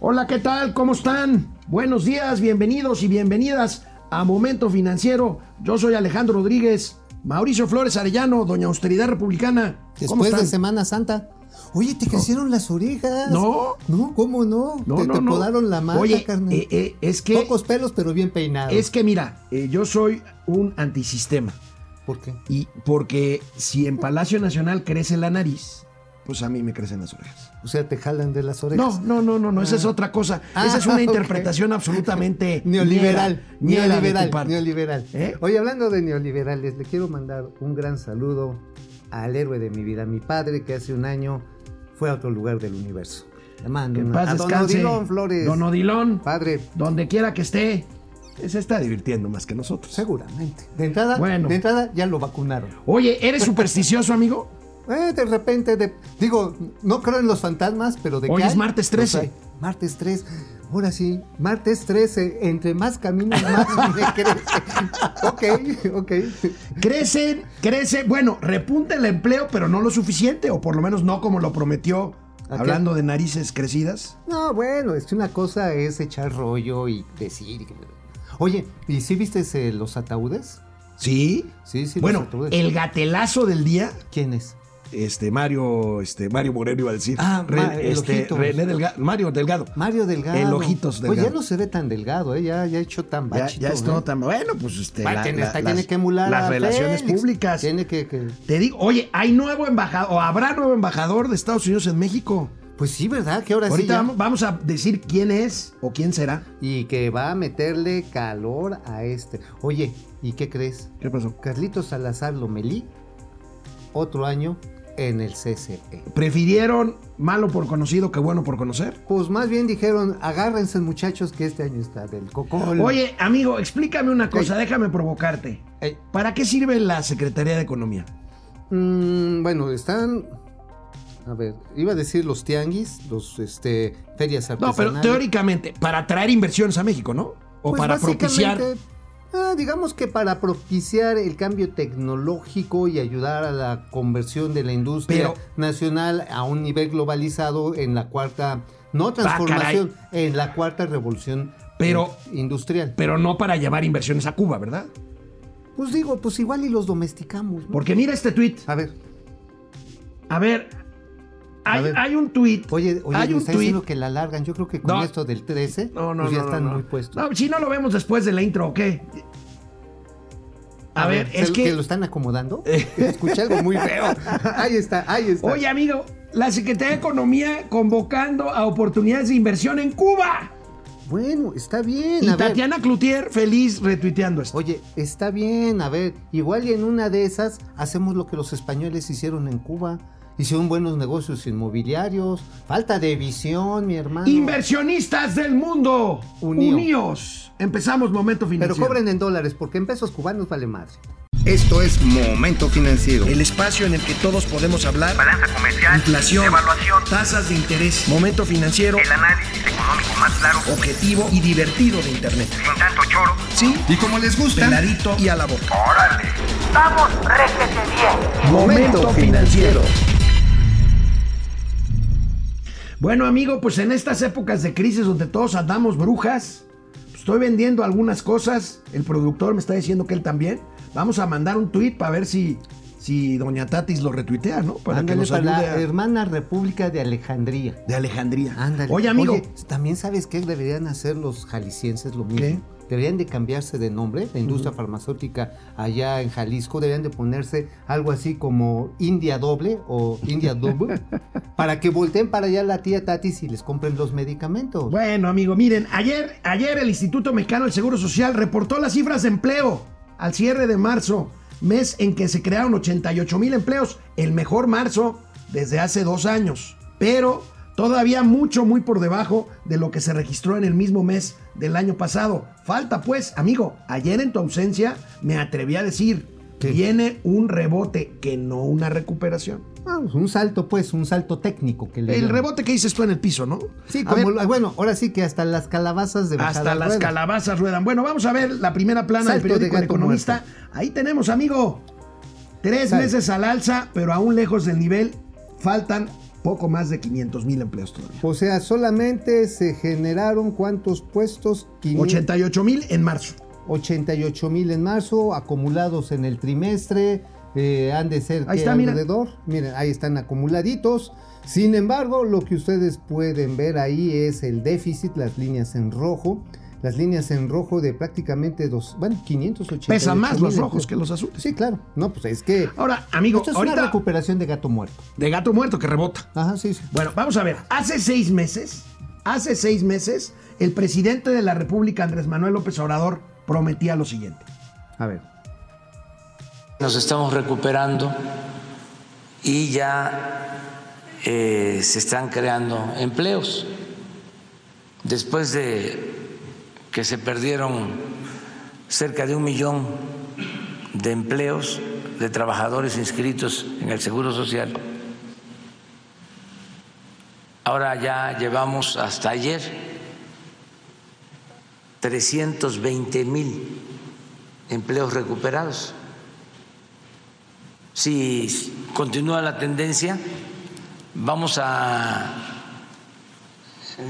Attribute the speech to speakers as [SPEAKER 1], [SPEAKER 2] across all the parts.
[SPEAKER 1] Hola, ¿qué tal? ¿Cómo están? Buenos días, bienvenidos y bienvenidas a Momento Financiero. Yo soy Alejandro Rodríguez, Mauricio Flores Arellano, Doña Austeridad Republicana. ¿Cómo
[SPEAKER 2] Después de
[SPEAKER 1] están?
[SPEAKER 2] Semana Santa. Oye, te crecieron las orejas.
[SPEAKER 1] No.
[SPEAKER 2] No, ¿cómo no?
[SPEAKER 1] No,
[SPEAKER 2] te,
[SPEAKER 1] no,
[SPEAKER 2] te
[SPEAKER 1] no.
[SPEAKER 2] podaron la mata,
[SPEAKER 1] Oye,
[SPEAKER 2] carnal.
[SPEAKER 1] eh, eh, es que
[SPEAKER 2] Pocos pelos, pero bien peinados.
[SPEAKER 1] es que mira, eh, yo soy un antisistema
[SPEAKER 2] ¿Por qué?
[SPEAKER 1] y porque si en Palacio Nacional crece la nariz, pues a mí me crecen las orejas.
[SPEAKER 2] O sea, te jalan de las
[SPEAKER 1] No,
[SPEAKER 2] orejas.
[SPEAKER 1] no, no, no, no, esa es otra cosa.
[SPEAKER 2] Ah,
[SPEAKER 1] esa es una interpretación absolutamente
[SPEAKER 2] Neoliberal,
[SPEAKER 1] tu
[SPEAKER 2] neoliberal,
[SPEAKER 1] parte.
[SPEAKER 2] neoliberal.
[SPEAKER 1] ¿Eh?
[SPEAKER 2] Oye, hablando de neoliberales, le quiero mandar un gran saludo al héroe de mi vida, mi padre, que hace un año fue a otro lugar del universo. Le mando
[SPEAKER 1] Que en
[SPEAKER 2] una-
[SPEAKER 1] paz
[SPEAKER 2] a don. Odilon Flores.
[SPEAKER 1] Don Odilon,
[SPEAKER 2] Padre,
[SPEAKER 1] donde quiera que esté, se está divirtiendo más que nosotros.
[SPEAKER 2] seguramente. De entrada,
[SPEAKER 1] Bueno.
[SPEAKER 2] de entrada ya lo vacunaron.
[SPEAKER 1] Oye, ¿eres supersticioso, amigo?
[SPEAKER 2] Eh, de repente, de- digo, no creo en los fantasmas, pero de
[SPEAKER 1] Hoy
[SPEAKER 2] que
[SPEAKER 1] es
[SPEAKER 2] hay,
[SPEAKER 1] martes
[SPEAKER 2] los
[SPEAKER 1] 13.
[SPEAKER 2] hay. Martes 3. Ahora sí, martes 13. Entre más caminos, más me crece. ok, ok.
[SPEAKER 1] Crecen, crece, bueno, repunta el empleo, pero no lo suficiente, o por lo menos no como lo prometió, hablando de narices crecidas.
[SPEAKER 2] No, bueno, es que una cosa es echar rollo y decir. Oye, ¿y si viste eh, los ataúdes?
[SPEAKER 1] Sí.
[SPEAKER 2] Sí, sí,
[SPEAKER 1] bueno,
[SPEAKER 2] los ataúdes.
[SPEAKER 1] el gatelazo del día,
[SPEAKER 2] ¿Quién es?
[SPEAKER 1] Este Mario, este Mario Moreno iba a decir.
[SPEAKER 2] Ah, el
[SPEAKER 1] este. René Delgado, Mario Delgado.
[SPEAKER 2] Mario Delgado.
[SPEAKER 1] El Ojitos Delgado.
[SPEAKER 2] ya no se ve tan delgado, ¿eh? Ya, ya ha hecho tan bachito.
[SPEAKER 1] ya es
[SPEAKER 2] ¿eh?
[SPEAKER 1] todo tan bueno, pues este.
[SPEAKER 2] Va,
[SPEAKER 1] la-
[SPEAKER 2] tiene,
[SPEAKER 1] la- las-
[SPEAKER 2] que emular
[SPEAKER 1] las relaciones
[SPEAKER 2] Félix.
[SPEAKER 1] públicas.
[SPEAKER 2] Tiene que, que-
[SPEAKER 1] Te digo, oye, hay nuevo embajador, o habrá nuevo embajador de Estados Unidos en México.
[SPEAKER 2] Pues sí, ¿verdad? Que ahora sí.
[SPEAKER 1] Ahorita
[SPEAKER 2] ya-
[SPEAKER 1] vamos, vamos a decir quién es o quién será.
[SPEAKER 2] Y que va a meterle calor a este. Oye, ¿y qué crees?
[SPEAKER 1] ¿Qué pasó?
[SPEAKER 2] Carlitos Salazar Lomelí, otro año en el CCE.
[SPEAKER 1] ¿Prefirieron malo por conocido que bueno por conocer?
[SPEAKER 2] Pues más bien dijeron, agárrense muchachos que este año está del cocol.
[SPEAKER 1] Oye, amigo, explícame una cosa,
[SPEAKER 2] Ey.
[SPEAKER 1] déjame provocarte.
[SPEAKER 2] Ey,
[SPEAKER 1] ¿Para qué sirve la Secretaría de Economía?
[SPEAKER 2] mm, bueno, están... A ver, iba a decir los tianguis, los este, ferias
[SPEAKER 1] No,
[SPEAKER 2] artesanales.
[SPEAKER 1] pero teóricamente, para atraer inversiones a México, ¿no? O
[SPEAKER 2] Pues
[SPEAKER 1] para propiciar.
[SPEAKER 2] Ah, digamos que para propiciar el cambio tecnológico y ayudar a la conversión de la industria
[SPEAKER 1] Pero-
[SPEAKER 2] nacional a un nivel globalizado en la cuarta, no transformación, en la cuarta revolución
[SPEAKER 1] Pero-
[SPEAKER 2] eh, industrial.
[SPEAKER 1] Pero no para llevar inversiones a Cuba, ¿verdad?
[SPEAKER 2] Pues digo, pues igual y los domesticamos. ¿no?
[SPEAKER 1] Porque mira este tweet.
[SPEAKER 2] A ver,
[SPEAKER 1] A ver, hay, hay un tweet.
[SPEAKER 2] oye, oye,
[SPEAKER 1] hay un
[SPEAKER 2] diciendo que la largan. Yo creo que con
[SPEAKER 1] No.
[SPEAKER 2] esto del 13,
[SPEAKER 1] No, no,
[SPEAKER 2] pues ya están muy puestos.
[SPEAKER 1] No, si no lo vemos después de la intro, ¿o qué? A, ver,
[SPEAKER 2] ¿se-
[SPEAKER 1] es que.
[SPEAKER 2] lo están acomodando. Escuché algo muy feo. ahí está, ahí está.
[SPEAKER 1] Oye, amigo, la Secretaría de Economía convocando a oportunidades de inversión en Cuba.
[SPEAKER 2] Bueno, está bien.
[SPEAKER 1] Y
[SPEAKER 2] a ver.
[SPEAKER 1] Tatiana Cloutier feliz retuiteando esto.
[SPEAKER 2] Oye, está bien, a ver, igual y en una de esas hacemos lo que los españoles hicieron en Cuba. Hicieron buenos negocios inmobiliarios. Falta de visión, mi hermano.
[SPEAKER 1] Inversionistas del mundo,
[SPEAKER 2] Unió.
[SPEAKER 1] uníos. Empezamos momento
[SPEAKER 2] Pero
[SPEAKER 1] financiero.
[SPEAKER 2] cobren en dólares, porque en pesos cubanos vale madre.
[SPEAKER 3] Esto es Momento Financiero.
[SPEAKER 1] El espacio en el que todos podemos hablar.
[SPEAKER 4] balanza comercial,
[SPEAKER 1] Inflación,
[SPEAKER 4] evaluación,
[SPEAKER 1] tasas de interés, momento financiero,
[SPEAKER 4] el análisis económico más claro,
[SPEAKER 1] objetivo y divertido de Internet.
[SPEAKER 4] sin tanto choro.
[SPEAKER 1] Sí,
[SPEAKER 3] Y como les gusta,
[SPEAKER 1] peladito y a la boca.
[SPEAKER 4] ¡Órale! ¡Vamos, réjete bien!
[SPEAKER 1] Momento financiero. Bueno, amigo, pues en estas épocas de crisis donde todos andamos brujas, pues estoy vendiendo algunas cosas. El productor me está diciendo que él también. Vamos a mandar un tweet para ver si, si Doña Tatis lo retuitea, ¿no? Para que
[SPEAKER 2] Ándale,
[SPEAKER 1] nos
[SPEAKER 2] para la
[SPEAKER 1] ayude a-
[SPEAKER 2] hermana República de Alejandría.
[SPEAKER 1] de Alejandría.
[SPEAKER 2] Ándale.
[SPEAKER 1] Oye, amigo,
[SPEAKER 2] también sabes qué deberían hacer los jaliscienses lo mismo.
[SPEAKER 1] ¿Qué?
[SPEAKER 2] Deberían de cambiarse de nombre, la industria farmacéutica allá en Jalisco, deberían de ponerse algo así como India Doble o India Double, para que volteen para allá la tía Tatis y les compren los medicamentos.
[SPEAKER 1] Bueno, amigo, miren, ayer, ayer el Instituto Mexicano del Seguro Social reportó las cifras de empleo al cierre de marzo, mes en que se crearon 88 mil empleos, el mejor marzo desde hace dos años. Pero todavía mucho, muy por debajo de lo que se registró en el mismo mes del año pasado. Falta pues, amigo, ayer en tu ausencia me atreví a decir,
[SPEAKER 2] ¿Qué?
[SPEAKER 1] viene un rebote, que no una recuperación.
[SPEAKER 2] Ah, pues un salto, pues, un salto técnico que le
[SPEAKER 1] El
[SPEAKER 2] llaman.
[SPEAKER 1] rebote que dices tú en el piso, ¿no?
[SPEAKER 2] Sí, como,
[SPEAKER 1] ver,
[SPEAKER 2] la- bueno, ahora sí que hasta las calabazas de
[SPEAKER 1] Hasta las
[SPEAKER 2] ruedan.
[SPEAKER 1] calabazas ruedan. Bueno, vamos a ver la primera plana
[SPEAKER 2] Salto
[SPEAKER 1] del periódico
[SPEAKER 2] de
[SPEAKER 1] Economista. Ahí tenemos, amigo. Tres
[SPEAKER 2] Sal.
[SPEAKER 1] meses al alza, pero aún lejos del nivel. Faltan poco más de 500 mil empleos todavía.
[SPEAKER 2] O sea, solamente se generaron cuántos puestos? 500
[SPEAKER 1] 88 mil en marzo.
[SPEAKER 2] 88 mil en marzo, acumulados en el trimestre, eh, han de ser alrededor. Miren, ahí están acumuladitos. Sin embargo, lo que ustedes pueden ver ahí es el déficit, las líneas en rojo. Las líneas en rojo de prácticamente dos, bueno, 588
[SPEAKER 1] Pesan más los rojos que los azules.
[SPEAKER 2] Sí, claro. No, pues es que.
[SPEAKER 1] Ahora, amigo,
[SPEAKER 2] esto es
[SPEAKER 1] ahorita
[SPEAKER 2] una recuperación de gato muerto.
[SPEAKER 1] de gato muerto que rebota.
[SPEAKER 2] Ajá, sí, sí.
[SPEAKER 1] Bueno, vamos a ver. Hace seis meses, hace seis meses, el presidente de la República, Andrés Manuel López Obrador, prometía lo siguiente.
[SPEAKER 2] A ver.
[SPEAKER 5] Nos estamos recuperando y ya eh, se están creando empleos. Después de que se perdieron cerca de un millón de empleos de trabajadores inscritos en el Seguro Social, ahora ya llevamos hasta ayer 320 mil empleos recuperados. Si continúa la tendencia, vamos a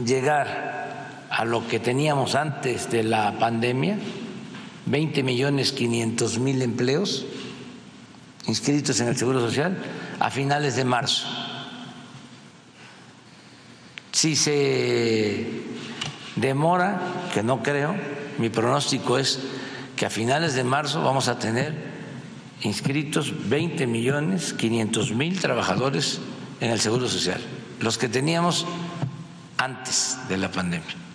[SPEAKER 5] llegar a lo que teníamos antes de la pandemia, 20 millones 500 mil empleos inscritos en el Seguro Social a finales de marzo. Si se demora, que no creo, mi pronóstico es que a finales de marzo vamos a tener inscritos 20 millones 500 mil trabajadores en el Seguro Social, los que teníamos antes de la pandemia.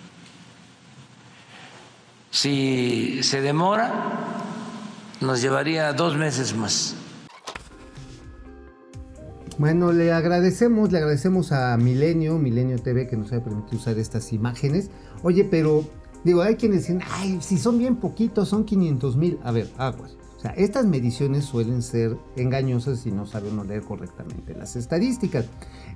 [SPEAKER 5] Si se demora, nos llevaría dos meses más.
[SPEAKER 2] Bueno, le agradecemos, le agradecemos a Milenio, Milenio TV, que nos haya permitido usar estas imágenes. Oye, pero, digo, hay quienes dicen, ay, si son bien poquitos, son 500 mil. A ver, aguas. O sea, estas mediciones suelen ser engañosas si no sabe uno leer correctamente las estadísticas.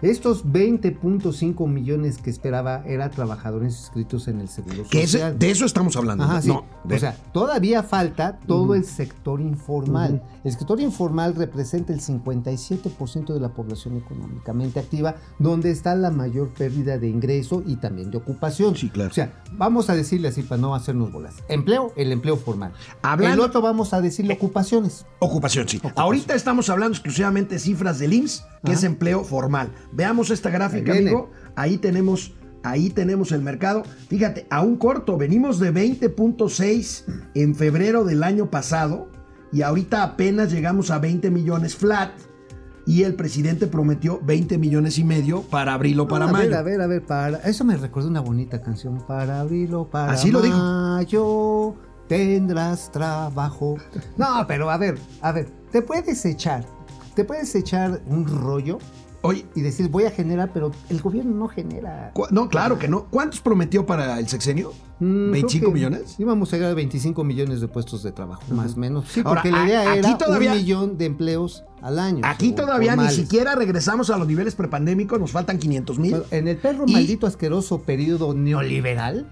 [SPEAKER 2] Estos 20.5 millones que esperaba era trabajadores inscritos en el Seguro
[SPEAKER 1] Que ese-
[SPEAKER 2] Social.
[SPEAKER 1] de eso estamos hablando.
[SPEAKER 2] Ajá, sí.
[SPEAKER 1] No, de-
[SPEAKER 2] O sea, todavía falta todo el sector informal. El sector informal representa el 57% de la población económicamente activa, donde está la mayor pérdida de ingreso y también de ocupación.
[SPEAKER 1] Sí, claro.
[SPEAKER 2] O sea, vamos a decirle así para no hacernos bolas. Empleo, el empleo formal.
[SPEAKER 1] Hablando-
[SPEAKER 2] El otro vamos a decirle ocupaciones.
[SPEAKER 1] Ocupación, sí. Ahorita estamos hablando exclusivamente de cifras del IMSS, que
[SPEAKER 2] Ajá.
[SPEAKER 1] es empleo formal. Veamos esta gráfica,
[SPEAKER 2] Ahí
[SPEAKER 1] amigo. Ahí tenemos, ahí tenemos el mercado. Fíjate, a un corto, venimos de 20.6 en febrero del año pasado y ahorita apenas llegamos a 20 millones flat. Y el presidente prometió 20 millones y medio para abril o para
[SPEAKER 2] a
[SPEAKER 1] mayo.
[SPEAKER 2] ver, a ver, a ver, para. Eso me recuerda una bonita canción. Para abril o para
[SPEAKER 1] Así lo dijo.
[SPEAKER 2] Tendrás trabajo. No, pero a ver, a ver, te puedes echar, te puedes echar un rollo
[SPEAKER 1] Oye,
[SPEAKER 2] y decir voy a generar, pero el gobierno no genera.
[SPEAKER 1] no, claro que no. ¿Cuántos prometió para el sexenio?
[SPEAKER 2] Mm, creo
[SPEAKER 1] ¿25
[SPEAKER 2] que
[SPEAKER 1] millones?
[SPEAKER 2] Íbamos a llegar a 25 millones de puestos de trabajo, más o menos. Sí,
[SPEAKER 1] Ahora,
[SPEAKER 2] porque la idea
[SPEAKER 1] aquí
[SPEAKER 2] era
[SPEAKER 1] todavía-
[SPEAKER 2] un millón de empleos al año.
[SPEAKER 1] Aquí todavía ni siquiera regresamos a los niveles prepandémicos, nos faltan 500 mil.
[SPEAKER 2] En el perro
[SPEAKER 1] Y-
[SPEAKER 2] maldito asqueroso periodo neoliberal,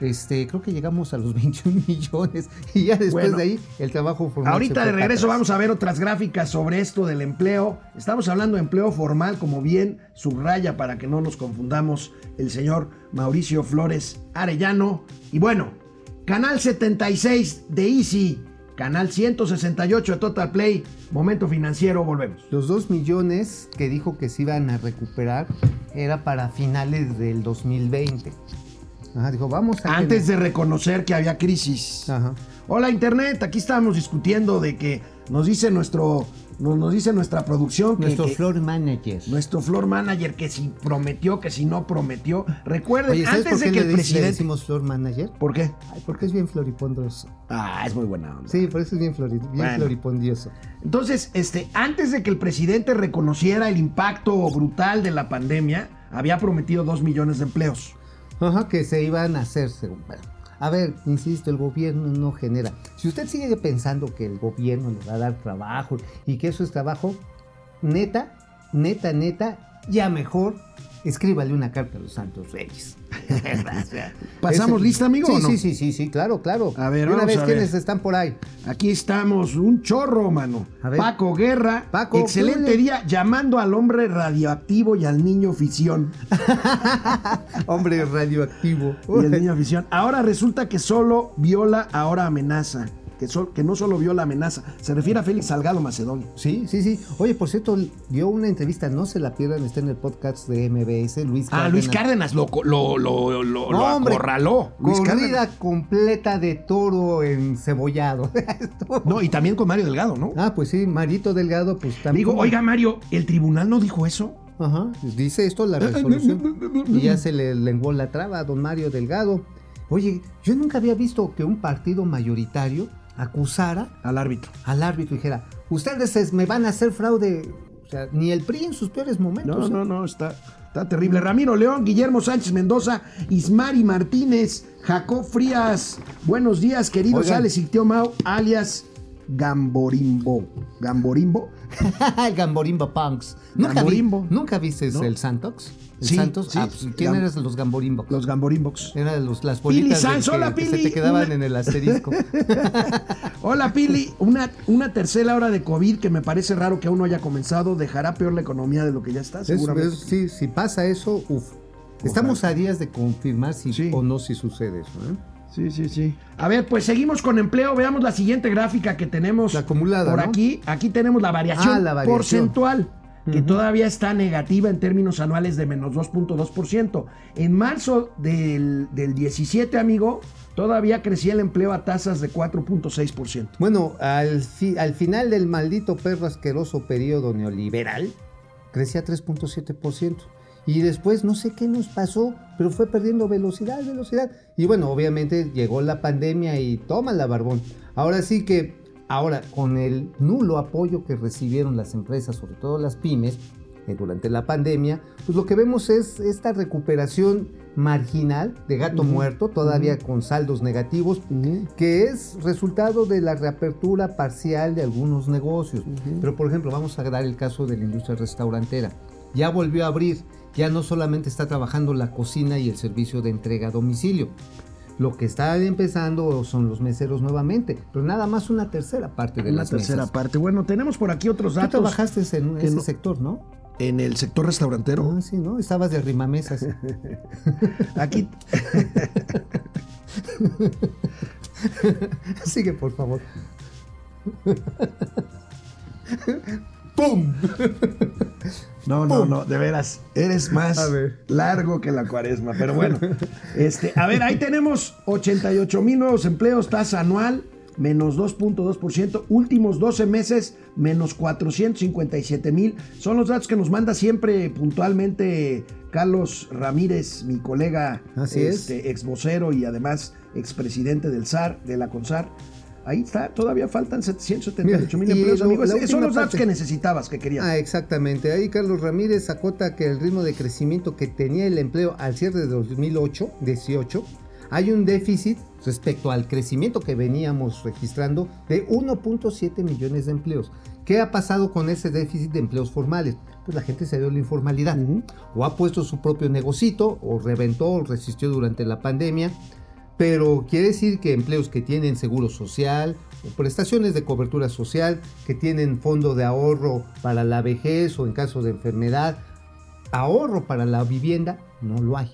[SPEAKER 2] este, creo que llegamos a los 21 millones y ya después
[SPEAKER 1] Bueno.
[SPEAKER 2] de ahí el trabajo formal.
[SPEAKER 1] Ahorita de regreso
[SPEAKER 2] atrás.
[SPEAKER 1] vamos a ver otras gráficas sobre esto del empleo. Estamos hablando de empleo formal, como bien subraya para que no nos confundamos el señor Mauricio Flores Arellano. Y bueno, canal 76 de Easy, canal 168 de Total Play, momento financiero, volvemos.
[SPEAKER 2] Los 2 millones que dijo que se iban a recuperar era para finales del 2020. Ajá, dijo, vamos a...
[SPEAKER 1] Antes de reconocer que había crisis.
[SPEAKER 2] Ajá.
[SPEAKER 1] Hola Internet, aquí estamos discutiendo de que nos dice nuestro, nos, nos dice nuestra producción que,
[SPEAKER 2] Nuestro
[SPEAKER 1] que-
[SPEAKER 2] floor manager.
[SPEAKER 1] nuestro floor manager que si prometió, que si no prometió. Recuerden,
[SPEAKER 2] Oye, ¿sabes
[SPEAKER 1] antes
[SPEAKER 2] por
[SPEAKER 1] de
[SPEAKER 2] qué
[SPEAKER 1] que
[SPEAKER 2] le,
[SPEAKER 1] el
[SPEAKER 2] de- le
[SPEAKER 1] presidente.
[SPEAKER 2] decimos floor manager?
[SPEAKER 1] ¿Por qué?
[SPEAKER 2] Ay, porque es bien floripondoso.
[SPEAKER 1] Ah, es muy buena onda.
[SPEAKER 2] Sí, por eso es bien, flori- bien
[SPEAKER 1] Bueno.
[SPEAKER 2] floripondioso.
[SPEAKER 1] Entonces, este, antes de que el presidente reconociera el impacto brutal de la pandemia, había prometido dos millones de empleos.
[SPEAKER 2] Ajá, que se iban a hacer según. bueno, a ver, insisto, el gobierno no genera. Si usted sigue pensando que el gobierno le va a dar trabajo y que eso es trabajo, neta, neta, neta, ya mejor escríbale una carta a los Santos Reyes.
[SPEAKER 1] ¿Pasamos
[SPEAKER 2] ese-
[SPEAKER 1] lista, amigo,
[SPEAKER 2] Sí,
[SPEAKER 1] o no?
[SPEAKER 2] sí, sí, sí, sí, claro, claro.
[SPEAKER 1] A ver,
[SPEAKER 2] una
[SPEAKER 1] vamos
[SPEAKER 2] vez,
[SPEAKER 1] a
[SPEAKER 2] ¿quiénes
[SPEAKER 1] ver.
[SPEAKER 2] están por ahí?
[SPEAKER 1] Aquí estamos, un chorro, mano.
[SPEAKER 2] A ver.
[SPEAKER 1] Paco Guerra.
[SPEAKER 2] Paco,
[SPEAKER 1] excelente
[SPEAKER 2] ¿qué le-
[SPEAKER 1] día llamando al hombre radioactivo y al niño fisión.
[SPEAKER 2] Hombre radioactivo.
[SPEAKER 1] Y el niño afición. Ahora resulta que solo viola, ahora amenaza. Que, sol- que no solo viola, amenaza. Se refiere a Félix Salgado Macedonio.
[SPEAKER 2] Sí, sí, sí. Oye, por cierto, dio una entrevista, no se la pierdan, está en el podcast de MBS, Luis
[SPEAKER 1] Ah, Luis
[SPEAKER 2] Cárdenas.
[SPEAKER 1] Cárdenas lo, lo, lo, lo,
[SPEAKER 2] No,
[SPEAKER 1] lo
[SPEAKER 2] hombre,
[SPEAKER 1] acorraló. Luis
[SPEAKER 2] Corrida
[SPEAKER 1] Cárdenas.
[SPEAKER 2] completa de toro encebollado.
[SPEAKER 1] No, y también con Mario Delgado, ¿no?
[SPEAKER 2] Ah, pues sí, Marito Delgado, pues también.
[SPEAKER 1] Digo, oiga, Mario, ¿el tribunal no dijo eso?
[SPEAKER 2] Ajá, dice esto la resolución. y ya se le lenguó la traba a don Mario Delgado. Oye, yo nunca había visto que un partido mayoritario acusara
[SPEAKER 1] Al árbitro.
[SPEAKER 2] al árbitro y dijera, ustedes es- me van a hacer fraude. O sea, ni el PRI en sus peores momentos.
[SPEAKER 1] No,
[SPEAKER 2] ¿eh?
[SPEAKER 1] no, no, está, está terrible. Ramiro León, Guillermo Sánchez Mendoza, Ismari Martínez, Jacob Frías. Buenos días, queridos
[SPEAKER 2] Oigan.
[SPEAKER 1] Alex y Tío Mau, alias Gamborimbo. Gamborimbo.
[SPEAKER 2] Gamborimbo Punks. ¿Nunca, vi-
[SPEAKER 1] Gamborimbo.
[SPEAKER 2] ¿Nunca viste
[SPEAKER 1] No.
[SPEAKER 2] el Santox? ¿El
[SPEAKER 1] Sí,
[SPEAKER 2] Santos?
[SPEAKER 1] sí.
[SPEAKER 2] Ah, pues, ¿Quién de los Gamborimbo?
[SPEAKER 1] Los Gamborimbox.
[SPEAKER 2] Eran los, las
[SPEAKER 1] Pili
[SPEAKER 2] bolitas
[SPEAKER 1] Sanz,
[SPEAKER 2] que-
[SPEAKER 1] hola,
[SPEAKER 2] que se
[SPEAKER 1] Pili.
[SPEAKER 2] te quedaban
[SPEAKER 1] Una-
[SPEAKER 2] en el asterisco.
[SPEAKER 1] Hola Pili, una, una tercera hora de COVID que me parece raro que aún no haya comenzado, dejará peor la economía de lo que ya está,
[SPEAKER 2] Es-
[SPEAKER 1] seguramente.
[SPEAKER 2] es- sí, si pasa eso, uff. Estamos a días de confirmar si
[SPEAKER 1] Sí.
[SPEAKER 2] o no si sucede eso. ¿eh?
[SPEAKER 1] Sí, sí, sí. A ver, pues seguimos con empleo. Veamos la siguiente gráfica que tenemos
[SPEAKER 2] La acumulada,
[SPEAKER 1] por
[SPEAKER 2] ¿no?
[SPEAKER 1] aquí. Aquí tenemos la variación,
[SPEAKER 2] Ah, la variación.
[SPEAKER 1] porcentual, que todavía está negativa en términos anuales de menos 2.2%. En marzo del, del 17, amigo, todavía crecía el empleo a tasas de 4.6%.
[SPEAKER 2] Bueno, al, fi- al final del maldito perro asqueroso periodo neoliberal, crecía 3.7%. Y después no sé qué nos pasó, pero fue perdiendo velocidad, velocidad. Y bueno, obviamente llegó la pandemia y toma la barbón. Ahora sí que, ahora con el nulo apoyo que recibieron las empresas, sobre todo las pymes, eh, durante la pandemia, pues lo que vemos es esta recuperación marginal de gato muerto, todavía con saldos negativos, que es resultado de la reapertura parcial de algunos negocios. Pero por ejemplo, vamos a dar el caso de la industria restaurantera. Ya volvió a abrir, ya no solamente está trabajando la cocina y el servicio de entrega a domicilio. Lo que está empezando son los meseros nuevamente, pero nada más una tercera parte de
[SPEAKER 1] Una
[SPEAKER 2] las
[SPEAKER 1] tercera
[SPEAKER 2] mesas.
[SPEAKER 1] parte. Bueno, tenemos por aquí otros
[SPEAKER 2] Tú
[SPEAKER 1] datos.
[SPEAKER 2] trabajaste en ese
[SPEAKER 1] no-
[SPEAKER 2] sector, ¿no?
[SPEAKER 1] En el sector restaurantero.
[SPEAKER 2] Ah, sí, ¿no? Estabas de rimamesas.
[SPEAKER 1] Aquí,
[SPEAKER 2] Sigue, por favor. ¡Pum!
[SPEAKER 1] No, no, no, de veras, eres más largo que la cuaresma, pero bueno. Este, a ver, ahí tenemos 88 mil nuevos empleos, tasa anual, menos 2.2%, últimos 12 meses, menos 457 mil. Son los datos que nos manda siempre puntualmente Carlos Ramírez, mi colega,
[SPEAKER 2] Así es.
[SPEAKER 1] este, ex vocero y además expresidente del SAR, de la CONSAR. Ahí está, todavía faltan 778 mil empleos, amigos. Son los datos que necesitabas, que querías.
[SPEAKER 2] Ah, exactamente. Ahí Carlos Ramírez acota que el ritmo de crecimiento que tenía el empleo al cierre de 2008, 18, hay un déficit respecto al crecimiento que veníamos registrando de 1.7 millones de empleos. ¿Qué ha pasado con ese déficit de empleos formales? Pues la gente se dio la informalidad. O ha puesto su propio negocito, o reventó, o resistió durante la pandemia. Pero quiere decir que empleos que tienen seguro social, o prestaciones de cobertura social, que tienen fondo de ahorro para la vejez o en caso de enfermedad, ahorro para la vivienda, no lo hay.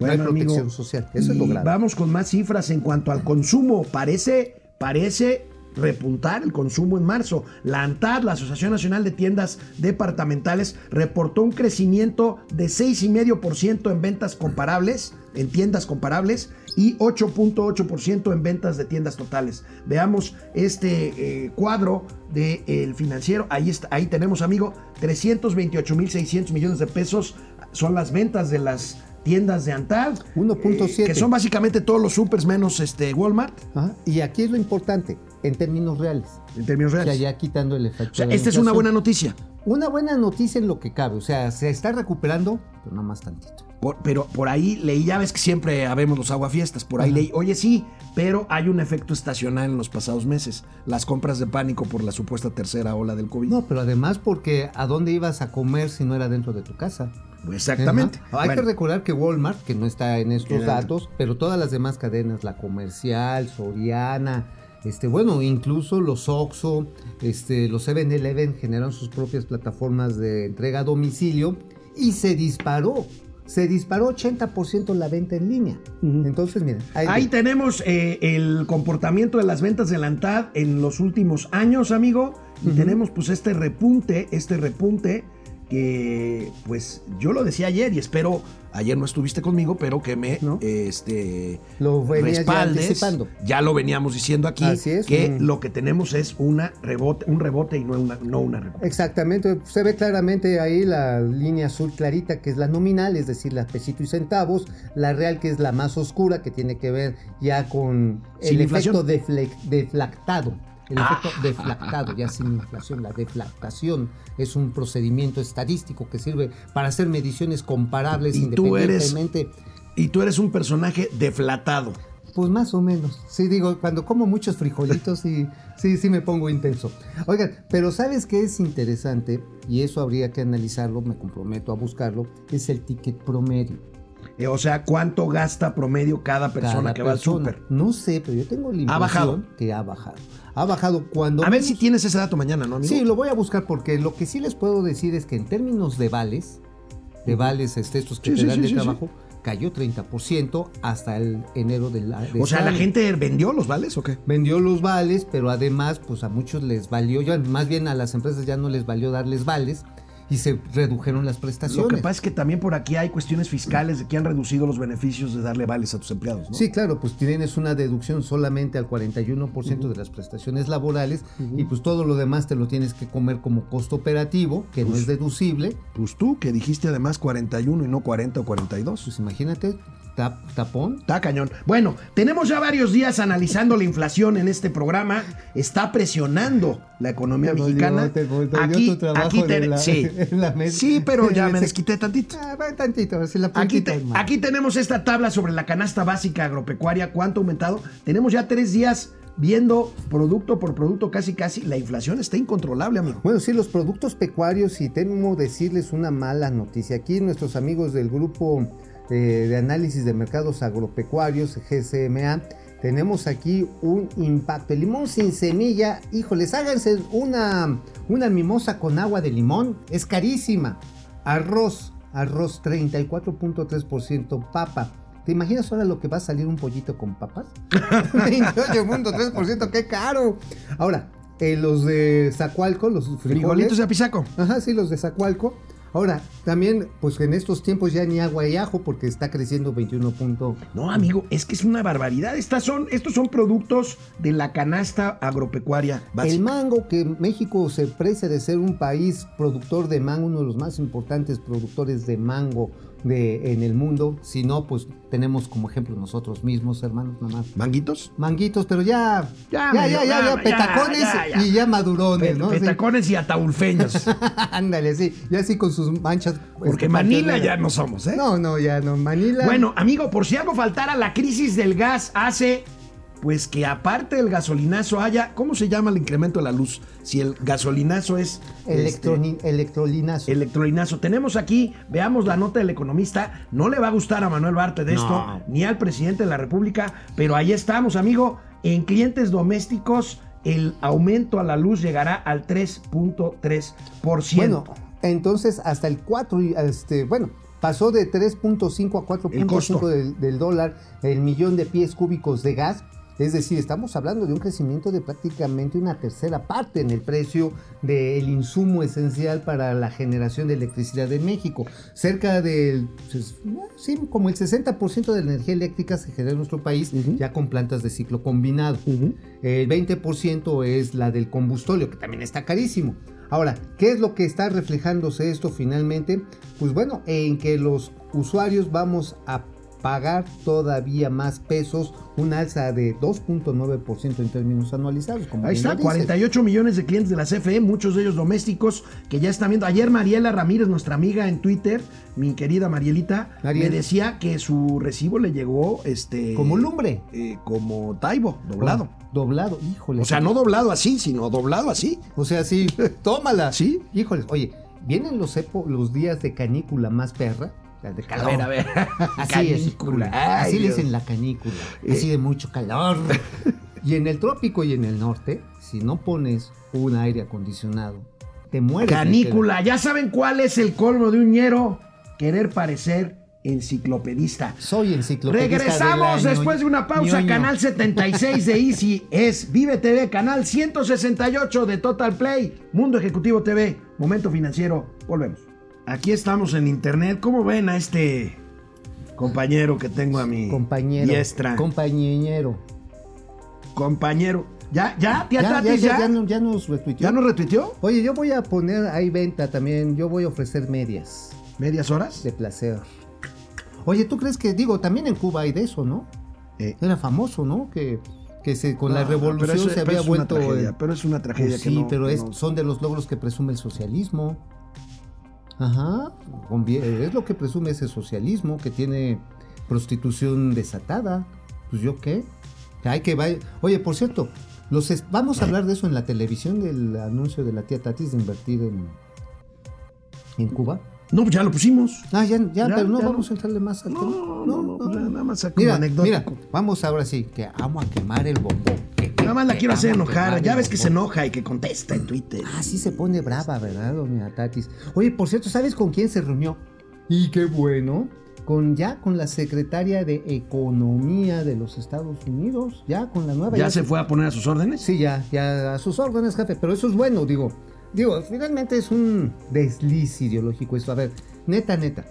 [SPEAKER 2] no hay
[SPEAKER 1] Bueno,
[SPEAKER 2] protección
[SPEAKER 1] amigo,
[SPEAKER 2] social. Eso es lo grave.
[SPEAKER 1] Vamos con más cifras en cuanto al consumo. Parece, parece repuntar el consumo en marzo. La ANTAD, la Asociación Nacional de Tiendas Departamentales, reportó un crecimiento de 6,5% en ventas comparables, en tiendas comparables, y 8.8% en ventas de tiendas totales. Veamos este eh, cuadro del financiero. Ahí, está, ahí tenemos, amigo, 328.600 millones de pesos son las ventas de las tiendas de Antad.
[SPEAKER 2] 1.7.
[SPEAKER 1] eh, que son básicamente todos los supers menos este Walmart,
[SPEAKER 2] Ajá. Y aquí es lo importante, en términos reales.
[SPEAKER 1] en términos
[SPEAKER 2] O sea,
[SPEAKER 1] reales.
[SPEAKER 2] ya quitando el efecto.
[SPEAKER 1] O sea,
[SPEAKER 2] de
[SPEAKER 1] esta es una buena noticia.
[SPEAKER 2] Una buena noticia en lo que cabe. O sea, se está recuperando, pero no más tantito.
[SPEAKER 1] Por- pero por ahí leí, ya ves que siempre habemos los aguafiestas, por ahí leí, oye sí, pero hay un efecto estacional en los pasados meses, las compras de pánico por la supuesta tercera ola del COVID.
[SPEAKER 2] No, pero además porque ¿a dónde ibas a comer si no era dentro de tu casa?
[SPEAKER 1] Exactamente.
[SPEAKER 2] Ajá. Hay
[SPEAKER 1] Bueno,
[SPEAKER 2] que recordar que Walmart, que no está en estos datos, pero todas las demás cadenas, la comercial, Soriana, este, bueno, incluso los Oxxo, este, los 7-Eleven generaron sus propias plataformas de entrega a domicilio y se disparó. Se disparó 80% la venta en línea. Entonces, miren, ahí,
[SPEAKER 1] Ahí tenemos eh, el comportamiento de las ventas de la ANTAD en los últimos años, amigo. Y tenemos pues este repunte, este repunte que pues yo lo decía ayer y espero, ayer no estuviste conmigo, pero que me
[SPEAKER 2] ¿No?
[SPEAKER 1] este
[SPEAKER 2] Lo ya
[SPEAKER 1] respaldes. Ya lo veníamos diciendo aquí,
[SPEAKER 2] es,
[SPEAKER 1] que
[SPEAKER 2] un-
[SPEAKER 1] lo que tenemos es una rebote, un rebote y no una, no una rebote.
[SPEAKER 2] Exactamente, se ve claramente ahí la línea azul clarita que es la nominal, es decir, la pesito y centavos, la real que es la más oscura que tiene que ver ya con el efecto deflactado. El
[SPEAKER 1] Ah.
[SPEAKER 2] efecto deflactado, ya sin inflación, la deflactación es un procedimiento estadístico que sirve para hacer mediciones comparables
[SPEAKER 1] Y tú eres-
[SPEAKER 2] independientemente.
[SPEAKER 1] Y tú eres un personaje deflatado.
[SPEAKER 2] Pues más o menos. Sí, digo, cuando como muchos frijolitos, sí, sí, sí me pongo intenso. Oigan, pero ¿sabes qué es interesante? Y eso habría que analizarlo, me comprometo a buscarlo, es el ticket promedio.
[SPEAKER 1] Eh, o sea, ¿cuánto gasta promedio cada persona
[SPEAKER 2] Cada
[SPEAKER 1] que va al súper?
[SPEAKER 2] No sé, pero yo tengo la impresión
[SPEAKER 1] bajado?
[SPEAKER 2] que ha bajado. Ha bajado cuando...
[SPEAKER 1] A ver si tienes ese dato mañana, ¿no, amigo?
[SPEAKER 2] Sí, lo voy a buscar porque lo que sí les puedo decir es que en términos de vales, de vales este, estos que
[SPEAKER 1] Sí,
[SPEAKER 2] te dan
[SPEAKER 1] sí,
[SPEAKER 2] de
[SPEAKER 1] sí,
[SPEAKER 2] trabajo, cayó 30% hasta el enero del de
[SPEAKER 1] O sea, ¿la gente vendió los vales o qué?
[SPEAKER 2] vendió los vales, pero además, pues a muchos les valió, ya, más bien a las empresas ya no les valió darles vales y se redujeron las prestaciones.
[SPEAKER 1] Lo que pasa es que también por aquí hay cuestiones fiscales de que han reducido los beneficios de darle vales a tus empleados, ¿no?
[SPEAKER 2] Sí, claro, pues tienes una deducción solamente al 41% de las prestaciones laborales y pues todo lo demás te lo tienes que comer como costo operativo, que no es deducible.
[SPEAKER 1] Pues tú, que dijiste además 41 y no 40 o 42.
[SPEAKER 2] Pues imagínate, tap- tapón.
[SPEAKER 1] Está cañón. Bueno, tenemos ya varios días analizando la inflación en este programa. Está presionando la economía
[SPEAKER 2] Te
[SPEAKER 1] mexicana.
[SPEAKER 2] volvió- te volvió tu trabajo de la-
[SPEAKER 1] sí.
[SPEAKER 2] en la mesa.
[SPEAKER 1] sí, pero ya me desquité tantito.
[SPEAKER 2] Ah, va tantito, la
[SPEAKER 1] Aquí, te- aquí tenemos esta tabla sobre la canasta básica agropecuaria, cuánto ha aumentado. Tenemos ya tres días viendo producto por producto, casi casi. La inflación está incontrolable, amigo.
[SPEAKER 2] Bueno, sí, los productos pecuarios, y temo decirles una mala noticia. Aquí nuestros amigos del grupo eh, de análisis de mercados agropecuarios, GCMA, tenemos aquí un impacto. El limón sin semilla, híjoles, háganse una, una mimosa con agua de limón, es carísima. Arroz, arroz 34.3%, papa. ¿Te imaginas ahora lo que va a salir un pollito con papas? 28.3%, qué caro. Ahora, eh, los de Zacualco, los frijoles.
[SPEAKER 1] Frijolitos de apisaco.
[SPEAKER 2] Ajá, sí, los de Zacualco. Ahora, también, pues en estos tiempos ya ni agua y ajo porque está creciendo 21 punto.
[SPEAKER 1] No, amigo, es que es una barbaridad. Estas son, estos son productos de la canasta agropecuaria básica.
[SPEAKER 2] El mango, que México se precia de ser un país productor de mango, uno de los más importantes productores de mango de, en el mundo. Si no, pues tenemos como ejemplo nosotros mismos, hermanos, nada más.
[SPEAKER 1] ¿Manguitos?
[SPEAKER 2] Manguitos, pero ya,
[SPEAKER 1] Ya,
[SPEAKER 2] ya, ya, ya, ya, petacones
[SPEAKER 1] ya,
[SPEAKER 2] y ya madurones,
[SPEAKER 1] Pe-
[SPEAKER 2] ¿no? Sí.
[SPEAKER 1] Petacones y ataulfeños.
[SPEAKER 2] Ándale, sí, ya sí con sus manchas.
[SPEAKER 1] Porque
[SPEAKER 2] este,
[SPEAKER 1] Manila
[SPEAKER 2] panteoneras.
[SPEAKER 1] ya no somos, ¿eh?
[SPEAKER 2] No, no, ya no, Manila.
[SPEAKER 1] Bueno, amigo, por si algo faltara, la crisis del gas hace pues que aparte del gasolinazo haya, ¿cómo se llama el incremento de la luz? Si el gasolinazo es este,
[SPEAKER 2] electrolinazo.
[SPEAKER 1] electrolinazo. Tenemos aquí, veamos la nota del economista. No le va a gustar a Manuel Barte de esto, ni al presidente de la República, pero ahí estamos, amigo. En clientes domésticos, el aumento a la luz llegará al 3.3%.
[SPEAKER 2] Bueno, entonces hasta el 4, y, este, bueno, pasó de 3.5 a
[SPEAKER 1] El costo.
[SPEAKER 2] 4.5 del, del dólar el millón de pies cúbicos de gas. Es decir, estamos hablando de un crecimiento de prácticamente una tercera parte en el precio del insumo esencial para la generación de electricidad en México. Cerca del, pues, sí, como el 60% de la energía eléctrica se genera en nuestro país ya con plantas de ciclo combinado. El 20% es la del combustóleo, que también está carísimo. Ahora, ¿qué es lo que está reflejándose esto finalmente? Pues bueno, en que los usuarios vamos a pagar todavía más pesos, un alza de 2.9% en términos anualizados. Como
[SPEAKER 1] Ahí está,
[SPEAKER 2] lo dices.
[SPEAKER 1] 48 millones de clientes de la CFE, muchos de ellos domésticos que ya están viendo. Ayer Mariela Ramírez, nuestra amiga en Twitter, mi querida Marielita,
[SPEAKER 2] Mariel.
[SPEAKER 1] me decía que su recibo le llegó este
[SPEAKER 2] Como lumbre.
[SPEAKER 1] eh, como Taibo, doblado.
[SPEAKER 2] Doblado, híjole.
[SPEAKER 1] O sea, no doblado así, sino doblado así.
[SPEAKER 2] O sea, sí, tómala.
[SPEAKER 1] Sí.
[SPEAKER 2] Híjoles, oye, vienen los, epo- los días de canícula más perra. De calor.
[SPEAKER 1] ver.
[SPEAKER 2] Así es.
[SPEAKER 1] Canícula. Ay,
[SPEAKER 2] Así le dicen la canícula.
[SPEAKER 1] Eh.
[SPEAKER 2] Así de mucho calor. y en el trópico y en el norte, si no pones un aire acondicionado, te mueres.
[SPEAKER 1] Canícula, ya saben cuál es el colmo de un ñero, querer parecer enciclopedista.
[SPEAKER 2] Soy enciclopedista.
[SPEAKER 1] Regresamos después de una pausa,
[SPEAKER 2] ñoño.
[SPEAKER 1] canal 76 de Easy, es Vive TV, canal 168 de Total Play, Mundo Ejecutivo TV, Momento Financiero, volvemos. Aquí estamos en internet, ¿cómo ven a este compañero que tengo a mi
[SPEAKER 2] Compañero.
[SPEAKER 1] diestra?
[SPEAKER 2] Compañero.
[SPEAKER 1] compañero. ¿Ya, ya, tía
[SPEAKER 2] Ya, ya,
[SPEAKER 1] ya?
[SPEAKER 2] ya, ya no- ya nos retuiteó.
[SPEAKER 1] ¿Ya nos retuiteó?
[SPEAKER 2] Oye, yo voy a poner ahí venta también. Yo voy a ofrecer medias
[SPEAKER 1] ¿Medias horas?
[SPEAKER 2] de placer. Oye, ¿tú crees que, digo, también en Cuba hay de eso, ¿no?
[SPEAKER 1] Eh,
[SPEAKER 2] Era famoso, ¿no? Que, que se, con la
[SPEAKER 1] no, pero
[SPEAKER 2] revolución
[SPEAKER 1] eso-
[SPEAKER 2] se había vuelto.
[SPEAKER 1] tragedia, pero es una tragedia
[SPEAKER 2] pues
[SPEAKER 1] que
[SPEAKER 2] sí,
[SPEAKER 1] no-
[SPEAKER 2] pero es- son de los logros que presume el socialismo. Ajá. Es lo que presume ese socialismo, que tiene prostitución desatada. Pues yo qué. Hay que vaya- Oye, por cierto, los es- vamos a hablar de eso en la televisión, del anuncio de la tía Tatis de invertir en, en Cuba.
[SPEAKER 1] No, pues ya lo pusimos.
[SPEAKER 2] Ah, ya, ya,
[SPEAKER 1] Ya,
[SPEAKER 2] pero no
[SPEAKER 1] ya
[SPEAKER 2] vamos
[SPEAKER 1] no.
[SPEAKER 2] a entrarle más al tema.
[SPEAKER 1] No, no, no, pues nada más como
[SPEAKER 2] Mira,
[SPEAKER 1] anecdótico.
[SPEAKER 2] mira, vamos ahora sí, que vamos a quemar el bombón. Que- que-
[SPEAKER 1] Nada más la quiero hacer
[SPEAKER 2] a
[SPEAKER 1] enojar. Ya ves que se enoja y que contesta en Twitter.
[SPEAKER 2] Ah, sí se pone brava, ¿verdad, doña Tatis? Oye, por cierto, ¿sabes con quién se reunió? Y qué bueno. Con ya con la secretaria de Economía de los Estados Unidos, ya con la nueva.
[SPEAKER 1] ¿Ya se fue a poner a sus órdenes?
[SPEAKER 2] Sí, ya, ya a sus órdenes, jefe. Pero eso es bueno, digo. Digo, finalmente es un desliz ideológico esto. A ver, neta, neta.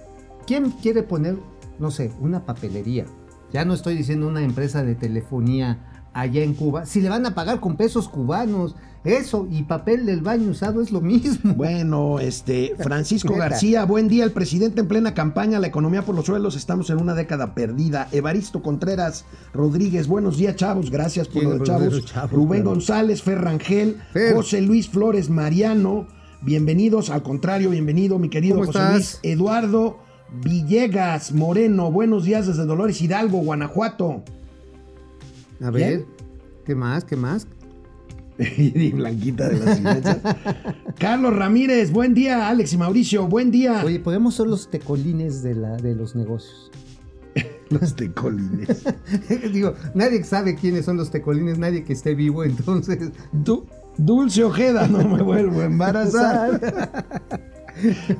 [SPEAKER 2] ¿Quién quiere poner, no sé, una papelería? Ya no estoy diciendo una empresa de telefonía allá en Cuba. Si le van a pagar con pesos cubanos, eso y papel del baño usado es lo mismo.
[SPEAKER 1] Bueno, este, Francisco. García, buen día, el presidente en plena campaña, la economía por los suelos, estamos en una década perdida. Evaristo Contreras Rodríguez, buenos días, chavos, gracias por
[SPEAKER 2] ¿Quién
[SPEAKER 1] lo de
[SPEAKER 2] es Rodríguez,
[SPEAKER 1] chavos.
[SPEAKER 2] chavos?
[SPEAKER 1] Rubén
[SPEAKER 2] Claro.
[SPEAKER 1] González, Ferrangel,
[SPEAKER 2] Fer.
[SPEAKER 1] José Luis Flores Mariano, bienvenidos, al contrario, bienvenido, mi querido
[SPEAKER 2] ¿Cómo
[SPEAKER 1] José
[SPEAKER 2] estás?
[SPEAKER 1] Luis Eduardo Villegas Moreno, buenos días desde Dolores Hidalgo, Guanajuato.
[SPEAKER 2] A ver, ¿qué más? ¿Qué más?
[SPEAKER 1] y Blanquita de las finanzas. Carlos Ramírez, buen día, Alex y Mauricio, buen día.
[SPEAKER 2] Oye, podemos ser los tecolines de, la, de los negocios.
[SPEAKER 1] Los tecolines.
[SPEAKER 2] Digo, nadie sabe quiénes son los tecolines, nadie que esté vivo, entonces.
[SPEAKER 1] Du- Dulce Ojeda, no me vuelvo a embarazar.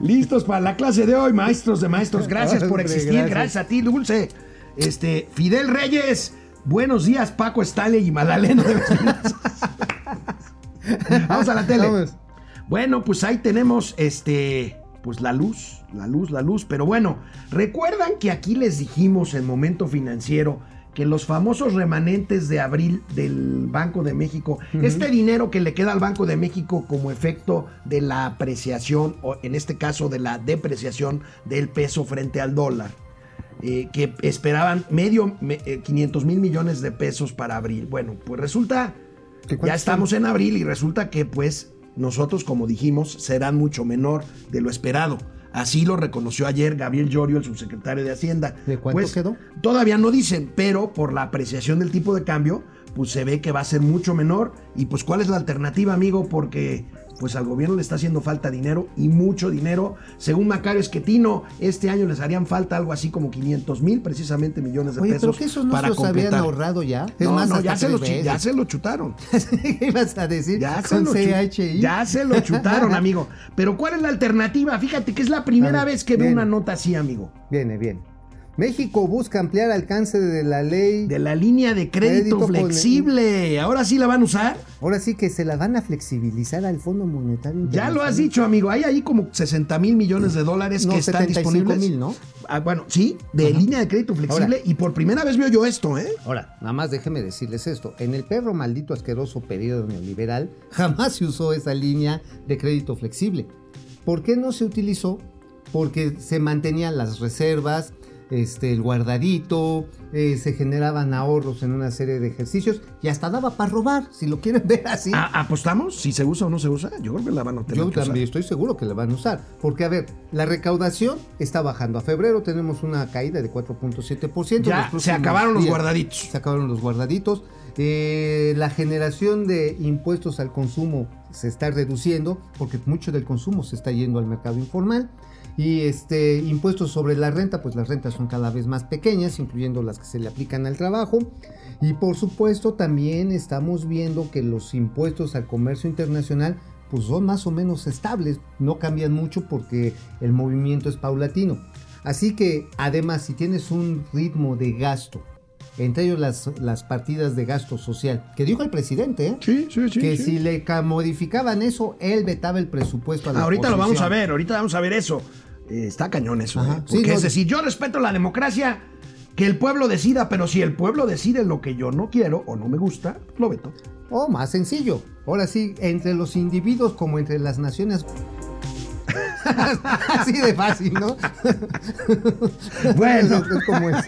[SPEAKER 1] Listos para la clase de hoy, maestros de maestros. Gracias por existir,
[SPEAKER 2] gracias.
[SPEAKER 1] gracias. a ti, Dulce. Este, Fidel Reyes, buenos días, Paco Stale y Madalena de. Vamos a la tele.
[SPEAKER 2] Vamos.
[SPEAKER 1] Bueno, pues ahí tenemos este, pues la luz, la luz, la luz. Pero bueno, recuerdan que aquí les dijimos en Momento Financiero que los famosos remanentes de abril del Banco de México, este dinero que le queda al Banco de México como efecto de la apreciación, o en este caso de la depreciación del peso frente al dólar, eh, que esperaban medio, me- eh, 500 mil millones de pesos para abril. Bueno, pues resulta
[SPEAKER 2] ¿Qué
[SPEAKER 1] ya estamos en abril y resulta que pues nosotros, como dijimos, serán mucho menor de lo esperado. Así lo reconoció ayer Gabriel Llorio, el subsecretario de Hacienda.
[SPEAKER 2] ¿De cuánto
[SPEAKER 1] Pues,
[SPEAKER 2] quedó?
[SPEAKER 1] Todavía no dicen, pero por la apreciación del tipo de cambio, pues se ve que va a ser mucho menor. Y pues, ¿cuál es la alternativa, amigo? Porque pues al gobierno le está haciendo falta dinero y mucho dinero. Según Macario Esquetino, este año les harían falta algo así como 500 mil, precisamente millones de
[SPEAKER 2] Oye,
[SPEAKER 1] pesos.
[SPEAKER 2] pero que esos no
[SPEAKER 1] para
[SPEAKER 2] se los habían ahorrado ya.
[SPEAKER 1] No, no,
[SPEAKER 2] hasta
[SPEAKER 1] ya, se
[SPEAKER 2] tres
[SPEAKER 1] lo, chi- ya se lo chutaron.
[SPEAKER 2] ¿Qué ibas a decir?
[SPEAKER 1] Ya se, lo
[SPEAKER 2] CHI.
[SPEAKER 1] ya se lo chutaron, amigo. Pero ¿cuál es la alternativa? Fíjate que es la primera
[SPEAKER 2] ver,
[SPEAKER 1] vez que veo una nota así, amigo.
[SPEAKER 2] Viene, bien. México busca ampliar alcance de la ley.
[SPEAKER 1] De la línea de crédito,
[SPEAKER 2] Crédito con-
[SPEAKER 1] flexible. ¿Ahora sí la van a usar?
[SPEAKER 2] Ahora sí que se la van a flexibilizar al Fondo Monetario
[SPEAKER 1] Ya lo has dicho, amigo. Hay ahí como 60 mil millones de dólares
[SPEAKER 2] No,
[SPEAKER 1] que están
[SPEAKER 2] 75
[SPEAKER 1] disponibles.
[SPEAKER 2] mil, ¿no?
[SPEAKER 1] Ah, bueno, sí, de línea de crédito flexible.
[SPEAKER 2] Ahora.
[SPEAKER 1] y por primera vez veo yo esto, ¿eh?
[SPEAKER 2] Ahora, nada más déjeme decirles esto. En el perro maldito asqueroso periodo neoliberal, jamás se usó esa línea de crédito flexible. ¿Por qué no se utilizó? Porque se mantenían las reservas, este, el guardadito, eh, se generaban ahorros en una serie de ejercicios y hasta daba para robar, si lo quieren ver así.
[SPEAKER 1] ¿A- ¿Apostamos? ¿Si se usa o no se usa? Yo creo que la van a tener
[SPEAKER 2] Yo
[SPEAKER 1] que usar.
[SPEAKER 2] también estoy seguro que la van a usar. Porque, a ver, la recaudación está bajando. A febrero tenemos una caída de 4.7%.
[SPEAKER 1] Ya se acabaron los guardaditos.
[SPEAKER 2] Se acabaron los guardaditos. Eh, la generación de impuestos al consumo se está reduciendo porque mucho del consumo se está yendo al mercado informal. Y este impuestos sobre la renta, pues las rentas son cada vez más pequeñas, incluyendo las que se le aplican al trabajo. Y por supuesto también estamos viendo que los impuestos al comercio internacional pues son más o menos estables, no cambian mucho porque el movimiento es paulatino. Así que además si tienes un ritmo de gasto, entre ellos las, las partidas de gasto social, que dijo el presidente, ¿eh?
[SPEAKER 1] Sí, sí, sí.
[SPEAKER 2] que si le ca- modificaban eso, él vetaba el presupuesto a la
[SPEAKER 1] Ahorita lo vamos a ver, ahorita vamos a ver eso. Eh, está cañón eso,
[SPEAKER 2] Ajá.
[SPEAKER 1] ¿eh?
[SPEAKER 2] Sí,
[SPEAKER 1] Porque
[SPEAKER 2] no,
[SPEAKER 1] es decir, yo respeto la democracia, que el pueblo decida, pero si el pueblo decide lo que yo no quiero o no me gusta, lo veto.
[SPEAKER 2] O más sencillo, ahora sí, entre los individuos como entre las naciones. Así de fácil, ¿no?
[SPEAKER 1] Bueno.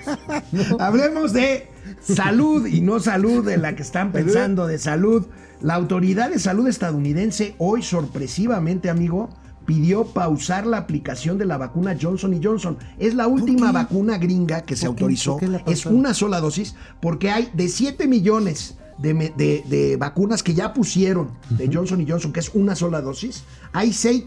[SPEAKER 2] es.
[SPEAKER 1] Hablemos de salud y no salud, de la que están pensando de salud. La autoridad de salud estadounidense hoy sorpresivamente, amigo, pidió pausar la aplicación de la vacuna Johnson Johnson. Es la última vacuna gringa que se autorizó.
[SPEAKER 2] ¿Por qué la
[SPEAKER 1] Es una sola dosis porque hay de 7 millones de, de- de vacunas que ya pusieron de Johnson Johnson, que es una sola dosis. Hay 6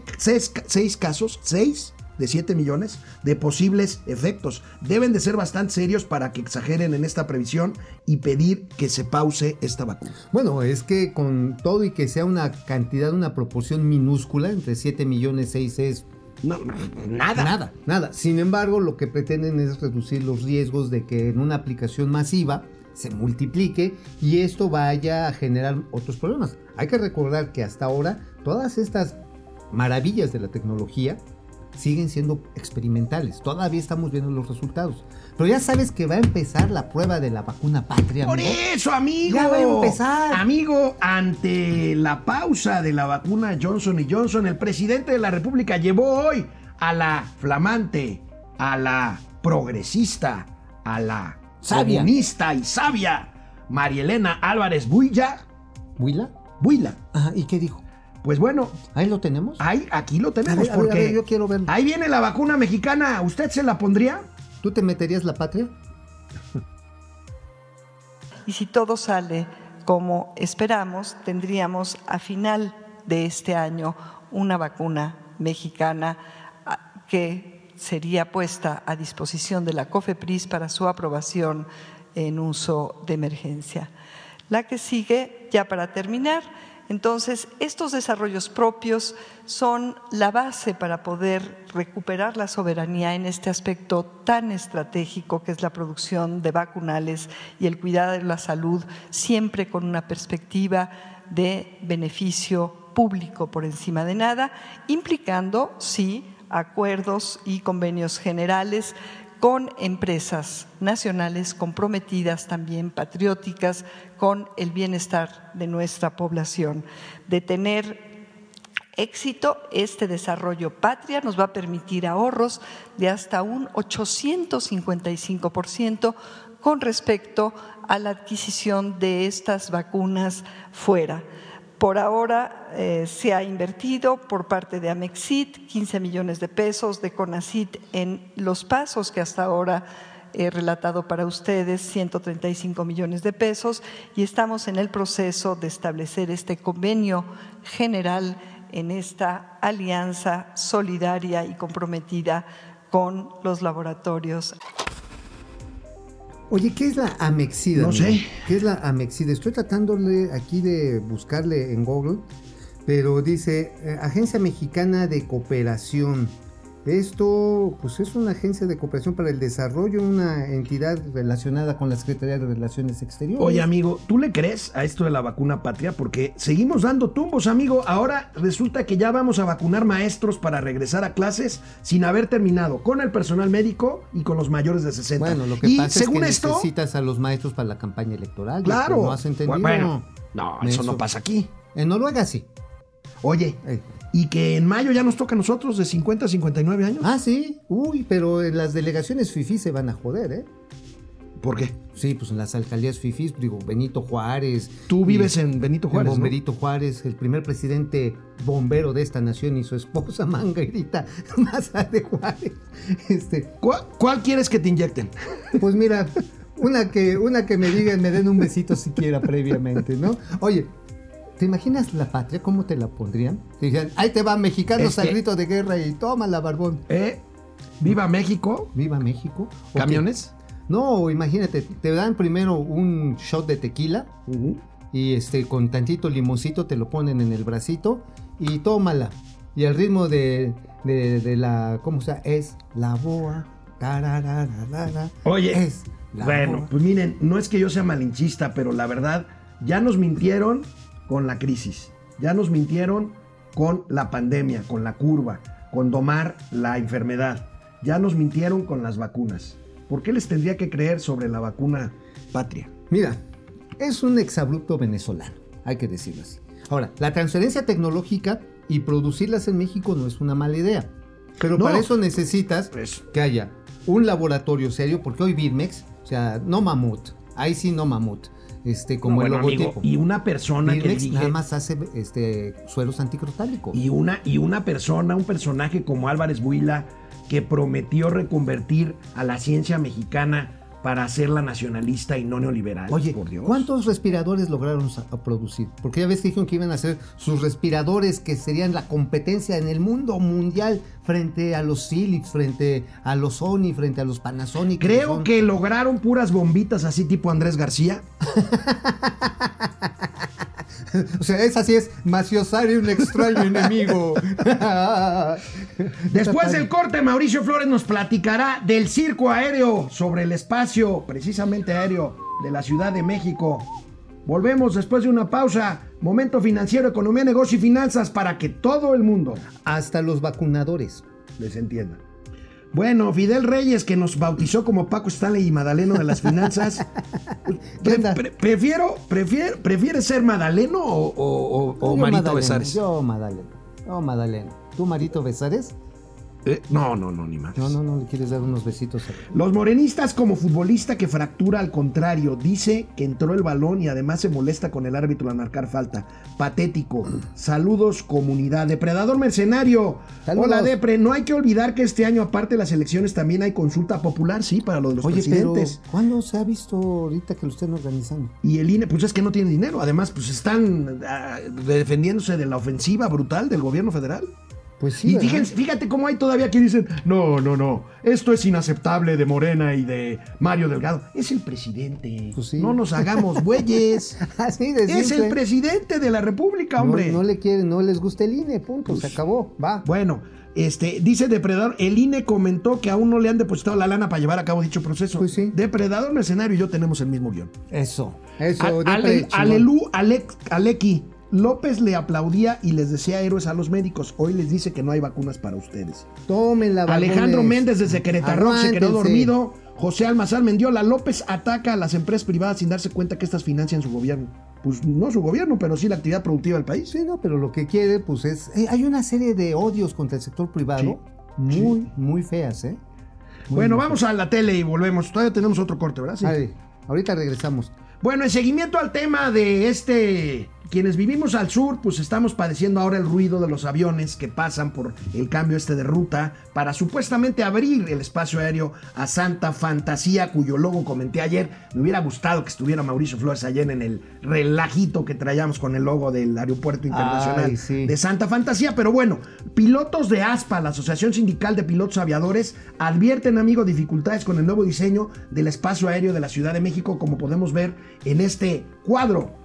[SPEAKER 1] casos, 6 de 7 millones de posibles efectos. Deben de ser bastante serios para que exageren en esta previsión y pedir que se pause esta vacuna.
[SPEAKER 2] Bueno, es que con todo y que sea una cantidad, una proporción minúscula, entre 7 millones 6 es
[SPEAKER 1] No, nada.
[SPEAKER 2] Nada, nada. Sin embargo, lo que pretenden es reducir los riesgos de que en una aplicación masiva se multiplique y esto vaya a generar otros problemas. Hay que recordar que hasta ahora todas estas maravillas de la tecnología siguen siendo experimentales. Todavía estamos viendo los resultados. Pero ya sabes que va a empezar la prueba de la vacuna patria.
[SPEAKER 1] Por eso, amigo.
[SPEAKER 2] Ya va a empezar.
[SPEAKER 1] Amigo, ante la pausa de la vacuna Johnson Johnson, el presidente de la República llevó hoy a la flamante, a la progresista, a la
[SPEAKER 2] Sabia.
[SPEAKER 1] comunista y sabia María Elena Álvarez Builla.
[SPEAKER 2] ¿Huila?
[SPEAKER 1] Buila.
[SPEAKER 2] Ajá, ¿y qué dijo?
[SPEAKER 1] Pues bueno,
[SPEAKER 2] Ahí lo tenemos.
[SPEAKER 1] ahí, aquí lo
[SPEAKER 2] A
[SPEAKER 1] tenemos
[SPEAKER 2] ver, a ver, a
[SPEAKER 1] porque
[SPEAKER 2] ver, yo quiero verlo.
[SPEAKER 1] ahí viene la vacuna mexicana. ¿Usted se la pondría?
[SPEAKER 2] ¿Tú te meterías la patria?
[SPEAKER 6] Y si todo sale como esperamos, tendríamos a final de este año una vacuna mexicana ah, que sería puesta a disposición de la COFEPRIS para su aprobación en uso de emergencia. La que sigue, ya para terminar, entonces estos desarrollos propios son la base para poder recuperar la soberanía en este aspecto tan estratégico que es la producción de vacunales y el cuidado de la salud, siempre con una perspectiva de beneficio público por encima de nada, implicando, sí, acuerdos y convenios generales con empresas nacionales comprometidas también patrióticas con el bienestar de nuestra población. De tener éxito, este desarrollo patria nos va a permitir ahorros de hasta un 855% con respecto a la adquisición de estas vacunas fuera. Por ahora eh, se ha invertido por parte de Amexit 15 millones de pesos, de Conacit en los pasos que hasta ahora he relatado para ustedes, 135 millones de pesos, y estamos en el proceso de establecer este convenio general en esta alianza solidaria y comprometida con los laboratorios
[SPEAKER 2] Oye, ¿qué es la Amexida?
[SPEAKER 1] No
[SPEAKER 2] amigo?
[SPEAKER 1] sé.
[SPEAKER 2] ¿Qué es la Amexida? Estoy tratándole aquí de buscarle en Google, pero dice eh, Agencia Mexicana de Cooperación. Esto, pues es una agencia de cooperación para el desarrollo, una entidad relacionada con la Secretaría de Relaciones Exteriores.
[SPEAKER 1] Oye, amigo, ¿tú le crees a esto de la vacuna patria? Porque seguimos dando tumbos, amigo. Ahora resulta que ya vamos a vacunar maestros para regresar a clases sin haber terminado con el personal médico y con los mayores de 60.
[SPEAKER 2] bueno, lo que
[SPEAKER 1] y
[SPEAKER 2] pasa
[SPEAKER 1] según
[SPEAKER 2] es que
[SPEAKER 1] esto,
[SPEAKER 2] necesitas a los maestros para la campaña electoral.
[SPEAKER 1] claro.
[SPEAKER 2] No has entendido.
[SPEAKER 1] Bueno, no, eso,
[SPEAKER 2] Eso.
[SPEAKER 1] no pasa aquí.
[SPEAKER 2] En Noruega sí.
[SPEAKER 1] Oye,
[SPEAKER 2] Eh.
[SPEAKER 1] Y que en mayo ya nos toca a nosotros de 50 a 59 años.
[SPEAKER 2] Ah, sí. Uy, pero en las delegaciones FIFI se van a joder, ¿eh?
[SPEAKER 1] ¿Por qué?
[SPEAKER 2] Sí, pues en las alcaldías FIFIs, digo, Benito Juárez.
[SPEAKER 1] Tú
[SPEAKER 2] y-
[SPEAKER 1] vives en Benito Juárez,
[SPEAKER 2] En
[SPEAKER 1] ¿no?
[SPEAKER 2] Bomberito Juárez, el primer presidente bombero de esta nación y su esposa Manguerita Maza de Juárez. Este,
[SPEAKER 1] ¿Cuál, cuál quieres que te inyecten?
[SPEAKER 2] pues mira, una que, una que me digan, me den un besito siquiera previamente, ¿no? Oye, ¿te imaginas la patria? ¿Cómo te la pondrían? Te dirían, ahí te va, mexicanos al grito de guerra y tómala, barbón.
[SPEAKER 1] ¿Eh? Viva México.
[SPEAKER 2] Viva México.
[SPEAKER 1] ¿Camiones?
[SPEAKER 2] No, imagínate, te dan primero un shot de tequila y este con tantito limoncito te lo ponen en el bracito y tómala. Y al ritmo de, de, de la, ¿cómo se? Es la boa.
[SPEAKER 1] Oye,
[SPEAKER 2] es la
[SPEAKER 1] bueno,
[SPEAKER 2] boa.
[SPEAKER 1] pues miren, no es que yo sea malinchista, pero la verdad, ya nos mintieron con la crisis. Ya nos mintieron con la pandemia, con la curva, con domar la enfermedad. Ya nos mintieron con las vacunas. ¿Por qué les tendría que creer sobre la vacuna patria?
[SPEAKER 2] Mira, es un exabrupto venezolano, hay que decirlo así. Ahora, la transferencia tecnológica y producirlas en México no es una mala idea. Pero
[SPEAKER 1] No.
[SPEAKER 2] para eso necesitas
[SPEAKER 1] Pues-
[SPEAKER 2] que haya un laboratorio serio, porque hoy Birmex, o sea, no mamut, ahí sí no mamut, este, como
[SPEAKER 1] No,
[SPEAKER 2] el
[SPEAKER 1] bueno, amigo, y una persona que dirige-
[SPEAKER 2] nada más hace este, suelos anticrotálicos.
[SPEAKER 1] y una, y una persona, un personaje como Álvarez Buila, que prometió reconvertir a la ciencia mexicana para hacerla nacionalista y no neoliberal.
[SPEAKER 2] Oye,
[SPEAKER 1] por Dios.
[SPEAKER 2] ¿cuántos respiradores lograron producir? Porque ya ves que dijeron que iban a hacer sus respiradores que serían la competencia en el mundo mundial frente a los Philips, frente a los Sony, frente a los Panasonic.
[SPEAKER 1] Creo que lograron puras bombitas así tipo Andrés García.
[SPEAKER 2] O sea, esa sí es Maciosari, un extraño enemigo.
[SPEAKER 1] Después del corte, Mauricio Flores nos platicará del circo aéreo sobre el espacio, precisamente aéreo, de la Ciudad de México. Volvemos después de una pausa. Momento financiero, economía, negocio y finanzas para que todo el mundo
[SPEAKER 2] Hasta los vacunadores.
[SPEAKER 1] les entienda. Bueno, Fidel Reyes, que nos bautizó como Paco Stanley y Madaleno de las finanzas. Prefiero, prefiero, ¿Prefieres ser Madaleno o, o- o- o
[SPEAKER 2] Yo,
[SPEAKER 1] Marito Besares?
[SPEAKER 2] Yo, Madalena. Yo, Madalena. ¿Tú, Marito Besares?
[SPEAKER 1] Eh, no, no, no, ni más.
[SPEAKER 2] No, no, no le quieres dar unos besitos a...
[SPEAKER 1] Los morenistas como futbolista que fractura al contrario, dice que entró el balón y además se molesta con el árbitro al marcar falta. Patético. Saludos comunidad. Depredador mercenario.
[SPEAKER 2] Saludos.
[SPEAKER 1] Hola Depre, no hay que olvidar que este año aparte de las elecciones también hay consulta popular, sí, para lo de los
[SPEAKER 2] Oye, pero
[SPEAKER 1] presidentes.
[SPEAKER 2] ¿cuándo se ha visto ahorita que lo estén organizando?
[SPEAKER 1] Y el INE, pues es que no tiene dinero. Además, pues están ah, defendiéndose de la ofensiva brutal del gobierno federal.
[SPEAKER 2] Pues sí,
[SPEAKER 1] Y fíjense, fíjate cómo hay todavía que dicen, no, no, no, esto es inaceptable de Morena y de Mario Delgado. Es el presidente.
[SPEAKER 2] Pues sí.
[SPEAKER 1] No nos hagamos güeyes.
[SPEAKER 2] Así de
[SPEAKER 1] es el presidente de la República,
[SPEAKER 2] No-
[SPEAKER 1] hombre.
[SPEAKER 2] No, le quieren, no les gusta el INE, punto, se acabó, va.
[SPEAKER 1] Bueno, este, dice Depredador, el INE comentó que aún no le han depositado la lana para llevar a cabo dicho proceso.
[SPEAKER 2] Pues sí.
[SPEAKER 1] Depredador, Mercenario y yo tenemos el mismo guion.
[SPEAKER 2] Eso, eso,
[SPEAKER 1] A- Ale-. Alelú, Alec- Aleki. López le aplaudía y les decía héroes a los médicos. Hoy les dice que no hay vacunas para ustedes.
[SPEAKER 2] Tómenla,
[SPEAKER 1] Alejandro
[SPEAKER 2] barbones.
[SPEAKER 1] Méndez desde Querétaro se quedó dormido. José Almazán Mendiola López ataca a las empresas privadas sin darse cuenta que estas financian su gobierno. Pues no su gobierno, pero sí la actividad productiva del país.
[SPEAKER 2] Sí, no, pero lo que quiere, pues es. eh, hay una serie de odios contra el sector privado muy, muy feas, ¿eh? Muy,
[SPEAKER 1] bueno,
[SPEAKER 2] muy
[SPEAKER 1] vamos a la tele y volvemos. Todavía tenemos otro corte, ¿verdad? Sí.
[SPEAKER 2] ahorita regresamos.
[SPEAKER 1] Bueno, en seguimiento al tema de este, quienes vivimos al sur, pues estamos padeciendo ahora el ruido de los aviones que pasan por el cambio este de ruta para supuestamente abrir el espacio aéreo a Santa Fantasía, cuyo logo comenté ayer. Me hubiera gustado que estuviera Mauricio Flores ayer en el relajito que traíamos con el logo del Aeropuerto Internacional
[SPEAKER 2] Ay, sí.
[SPEAKER 1] de Santa Fantasía. Pero bueno, pilotos de ASPA, la Asociación Sindical de Pilotos Aviadores, advierten, amigo, dificultades con el nuevo diseño del espacio aéreo de la Ciudad de México, como podemos ver en este cuadro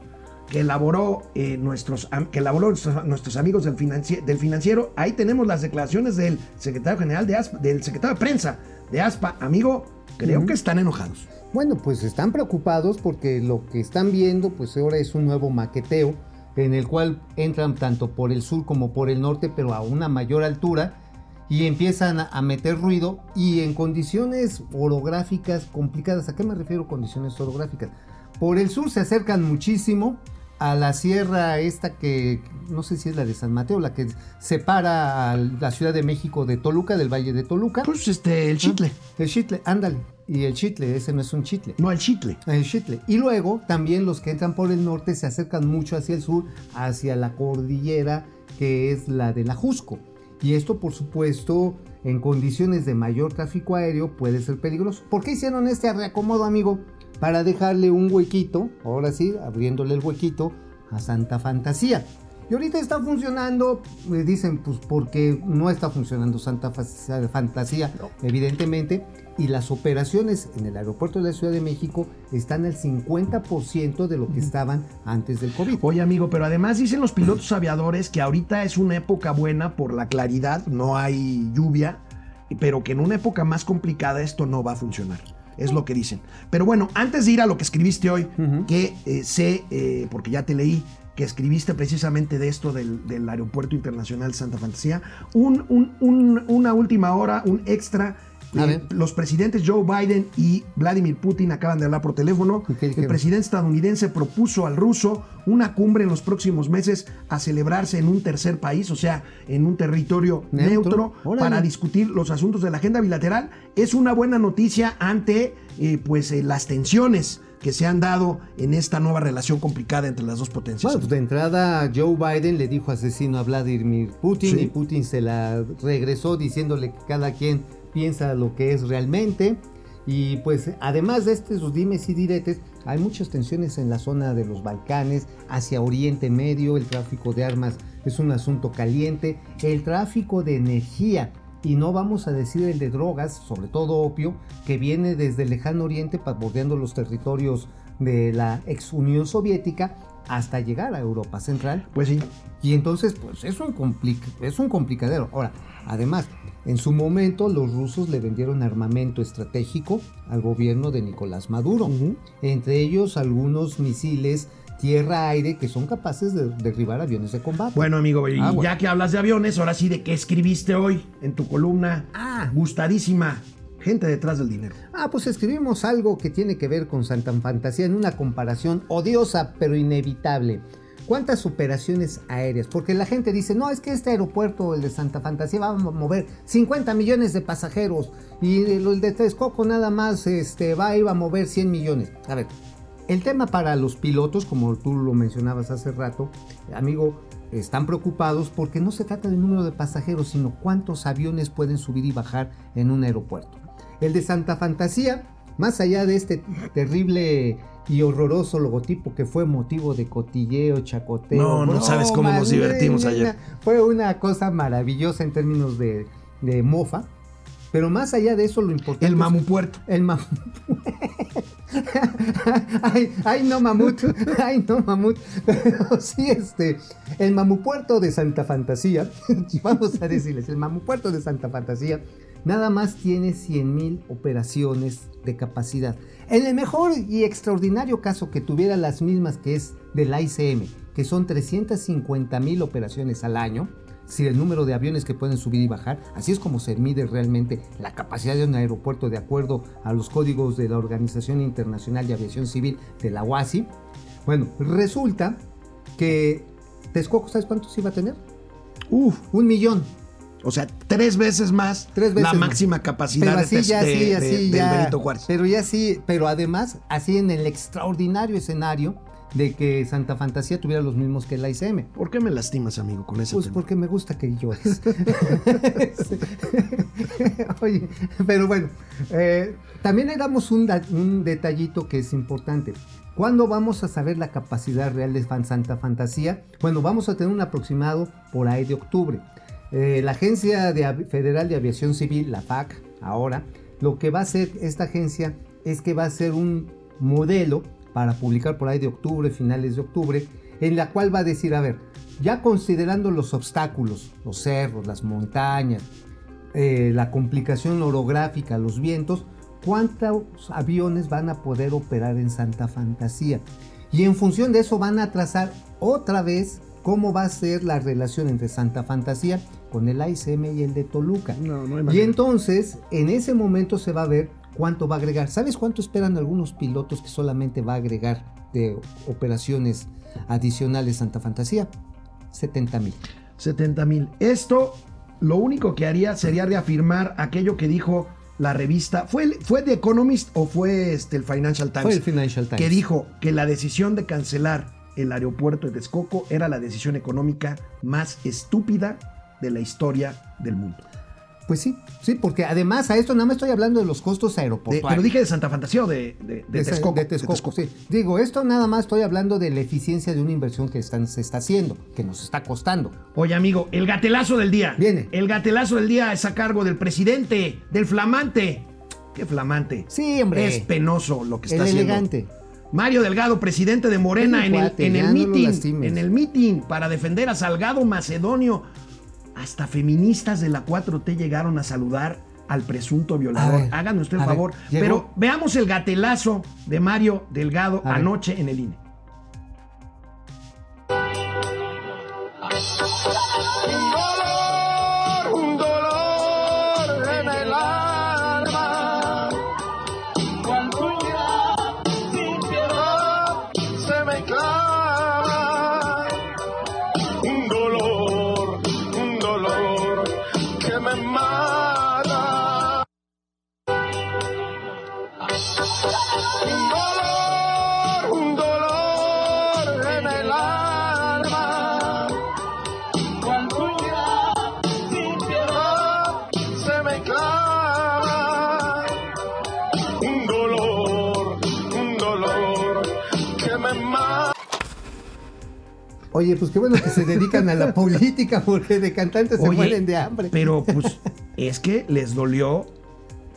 [SPEAKER 1] que elaboró, eh, nuestros, que elaboró nuestros, nuestros amigos del, financi- del financiero. Ahí tenemos las declaraciones del secretario general de ASPA, del secretario de prensa de ASPA. Amigo, creo que están enojados.
[SPEAKER 2] Bueno, pues están preocupados porque lo que están viendo, pues ahora es un nuevo maqueteo en el cual entran tanto por el sur como por el norte, pero a una mayor altura y empiezan a, a meter ruido y en condiciones orográficas complicadas. ¿A qué me refiero condiciones orográficas? Por el sur se acercan muchísimo a la sierra esta que, no sé si es la de San Mateo, la que separa a la Ciudad de México de Toluca, del Valle de Toluca.
[SPEAKER 1] Pues este, el chitle.
[SPEAKER 2] El chitle, ándale. Y el chitle, ese no es un chitle.
[SPEAKER 1] No, el chitle.
[SPEAKER 2] El chitle. Y luego también los que entran por el norte se acercan mucho hacia el sur, hacia la cordillera que es la de la Jusco. Y esto, por supuesto, en condiciones de mayor tráfico aéreo puede ser peligroso. ¿Por qué hicieron este reacomodo, amigo? Para dejarle un huequito, ahora sí, abriéndole el huequito a Santa Fantasía. Y ahorita está funcionando, me dicen, pues porque no está funcionando Santa Fa- Fantasía, evidentemente, y las operaciones en el aeropuerto de la Ciudad de México están al 50% de lo que estaban antes del COVID.
[SPEAKER 1] Oye, amigo, pero además dicen los pilotos aviadores que ahorita es una época buena por la claridad, no hay lluvia, pero que en una época más complicada esto no va a funcionar. Es lo que dicen. Pero bueno, antes de ir a lo que escribiste hoy, que eh, sé, eh, porque ya te leí, que escribiste precisamente de esto del, del Aeropuerto Internacional Santa Fantasía, un, un- un- una última hora, un extra. Eh, los presidentes Joe Biden y Vladimir Putin acaban de hablar por teléfono.
[SPEAKER 2] ¿Y qué
[SPEAKER 1] El presidente estadounidense propuso al ruso una cumbre en los próximos meses a celebrarse en un tercer país, o sea, en un territorio
[SPEAKER 2] Neutro.
[SPEAKER 1] para discutir los asuntos de la agenda bilateral. Es una buena noticia ante eh, pues, eh, las tensiones que se han dado en esta nueva relación complicada entre las dos potencias.
[SPEAKER 2] Bueno, pues de entrada Joe Biden le dijo asesino a Vladimir Putin
[SPEAKER 1] Sí.
[SPEAKER 2] y Putin se la regresó diciéndole que cada quien piensa lo que es realmente. Y pues además de estos dimes y diretes, hay muchas tensiones en la zona de los Balcanes, hacia Oriente Medio, el tráfico de armas es un asunto caliente, el tráfico de energía, y no vamos a decir el de drogas, sobre todo opio, que viene desde el lejano oriente, bordeando los territorios de la ex Unión Soviética, hasta llegar a Europa Central.
[SPEAKER 1] Pues sí.
[SPEAKER 2] Y entonces, pues es un, es un complicadero. Ahora, además, en su momento los rusos le vendieron armamento estratégico al gobierno de Nicolás Maduro. Entre ellos algunos misiles tierra-aire que son capaces de derribar aviones de combate.
[SPEAKER 1] Bueno, amigo, y
[SPEAKER 2] Ah, bueno.
[SPEAKER 1] ya que hablas de aviones, ahora sí, ¿de qué escribiste hoy en tu columna?
[SPEAKER 2] Ah.
[SPEAKER 1] Gustadísima. Gente detrás del dinero.
[SPEAKER 2] Ah, pues escribimos algo que tiene que ver con Santa Fantasía en una comparación odiosa pero inevitable. ¿Cuántas operaciones aéreas? Porque la gente dice, no, es que este aeropuerto, el de Santa Fantasía, va a mover 50 millones de pasajeros y el de Texcoco nada más este, va a ir a mover 100 millones. A ver, el tema para los pilotos, como tú lo mencionabas hace rato, amigo, están preocupados porque no se trata del número de pasajeros, sino cuántos aviones pueden subir y bajar en un aeropuerto. El de Santa Fantasía, más allá de este terrible y horroroso logotipo que fue motivo de cotilleo, chacoteo.
[SPEAKER 1] No, no sabes cómo nos divertimos ayer.
[SPEAKER 2] Fue una cosa maravillosa en términos de, de mofa. Pero más allá de eso, lo importante.
[SPEAKER 1] El
[SPEAKER 2] es-
[SPEAKER 1] mamupuerto.
[SPEAKER 2] el mamut. ay, ay, no mamut. Ay, no mamut. Pero sí, este. El mamupuerto de Santa Fantasía. Vamos a decirles, el mamupuerto de Santa Fantasía. Nada más tiene 100.000 operaciones de capacidad. En el mejor y extraordinario caso que tuviera las mismas que es del ICM, que son 350.000 operaciones al año, si el número de aviones que pueden subir y bajar, así es como se mide realmente la capacidad de un aeropuerto de acuerdo a los códigos de la Organización Internacional de Aviación Civil de la UASI. Bueno, resulta que Texcoco, ¿sabes cuántos iba a tener?
[SPEAKER 1] Uf.
[SPEAKER 2] Un millón.
[SPEAKER 1] O sea, tres veces más
[SPEAKER 2] Tres veces
[SPEAKER 1] la
[SPEAKER 2] más.
[SPEAKER 1] máxima capacidad
[SPEAKER 2] Pero
[SPEAKER 1] de,
[SPEAKER 2] así, ya,
[SPEAKER 1] de-
[SPEAKER 2] así,
[SPEAKER 1] de-
[SPEAKER 2] así,
[SPEAKER 1] del. Benito Juárez.
[SPEAKER 2] Pero ya sí, pero además, así en el extraordinario escenario de que Santa Fantasía tuviera los mismos que la ICM.
[SPEAKER 1] ¿Por qué me lastimas, amigo, con ese
[SPEAKER 2] Pues
[SPEAKER 1] tema?
[SPEAKER 2] porque me gusta que llores. Oye, pero bueno, eh, también le damos un, un detallito que es importante. ¿Cuándo vamos a saber la capacidad real de Santa Fantasía? Bueno, vamos a tener un aproximado por ahí de octubre. Eh, la Agencia Federal de Aviación Civil, la FAC, ahora, lo que va a hacer esta agencia es que va a ser un modelo para publicar por ahí de octubre, finales de octubre, en la cual va a decir, a ver, ya considerando los obstáculos, los cerros, las montañas, eh, la complicación orográfica, los vientos, cuántos aviones van a poder operar en Santa Fantasía. Y en función de eso van a trazar otra vez cómo va a ser la relación entre Santa Fantasía con el ICM y el de Toluca.
[SPEAKER 1] No, no hay
[SPEAKER 2] y
[SPEAKER 1] manera.
[SPEAKER 2] entonces, en ese momento se va a ver cuánto va a agregar. ¿Sabes cuánto esperan algunos pilotos que solamente va a agregar de operaciones adicionales Santa Fantasía? 70 mil.
[SPEAKER 1] 70 mil. Esto lo único que haría sería reafirmar aquello que dijo la revista. ¿Fue, el- fue The Economist o fue este, el Financial Times?
[SPEAKER 2] Fue el Financial Times.
[SPEAKER 1] Que dijo que la decisión de cancelar el aeropuerto de Texcoco era la decisión económica más estúpida de la historia del mundo.
[SPEAKER 2] Pues sí, sí, porque además a esto nada más estoy hablando de los costos
[SPEAKER 1] De-
[SPEAKER 2] aeroportuarios.
[SPEAKER 1] pero dije de Santa Fantasía o de, de, de
[SPEAKER 2] De
[SPEAKER 1] Texcoco.
[SPEAKER 2] de Texcoco,
[SPEAKER 1] De Texcoco.
[SPEAKER 2] sí. Digo, esto nada más estoy hablando de la eficiencia de una inversión que están, se está haciendo, que nos está costando.
[SPEAKER 1] Oye, amigo, el gatelazo del día.
[SPEAKER 2] Viene.
[SPEAKER 1] El gatelazo del día es a cargo del presidente, del flamante. ¿Qué flamante?
[SPEAKER 2] Sí, hombre.
[SPEAKER 1] Es penoso lo que está
[SPEAKER 2] El
[SPEAKER 1] haciendo.
[SPEAKER 2] elegante.
[SPEAKER 1] Mario Delgado, presidente de Morena,
[SPEAKER 2] Es
[SPEAKER 1] en el, en el meeting, en el meeting para defender a Salgado Macedonio. Hasta feministas de la 4T llegaron a saludar al presunto violador.
[SPEAKER 2] Ver,
[SPEAKER 1] Háganme usted el
[SPEAKER 2] ver,
[SPEAKER 1] favor. Pero veamos el gatelazo de Mario Delgado
[SPEAKER 2] A ver.
[SPEAKER 1] anoche en el INE.
[SPEAKER 2] Oye, pues qué bueno que se dedican a la política porque de cantantes se mueren de hambre.
[SPEAKER 1] Pero pues es que les dolió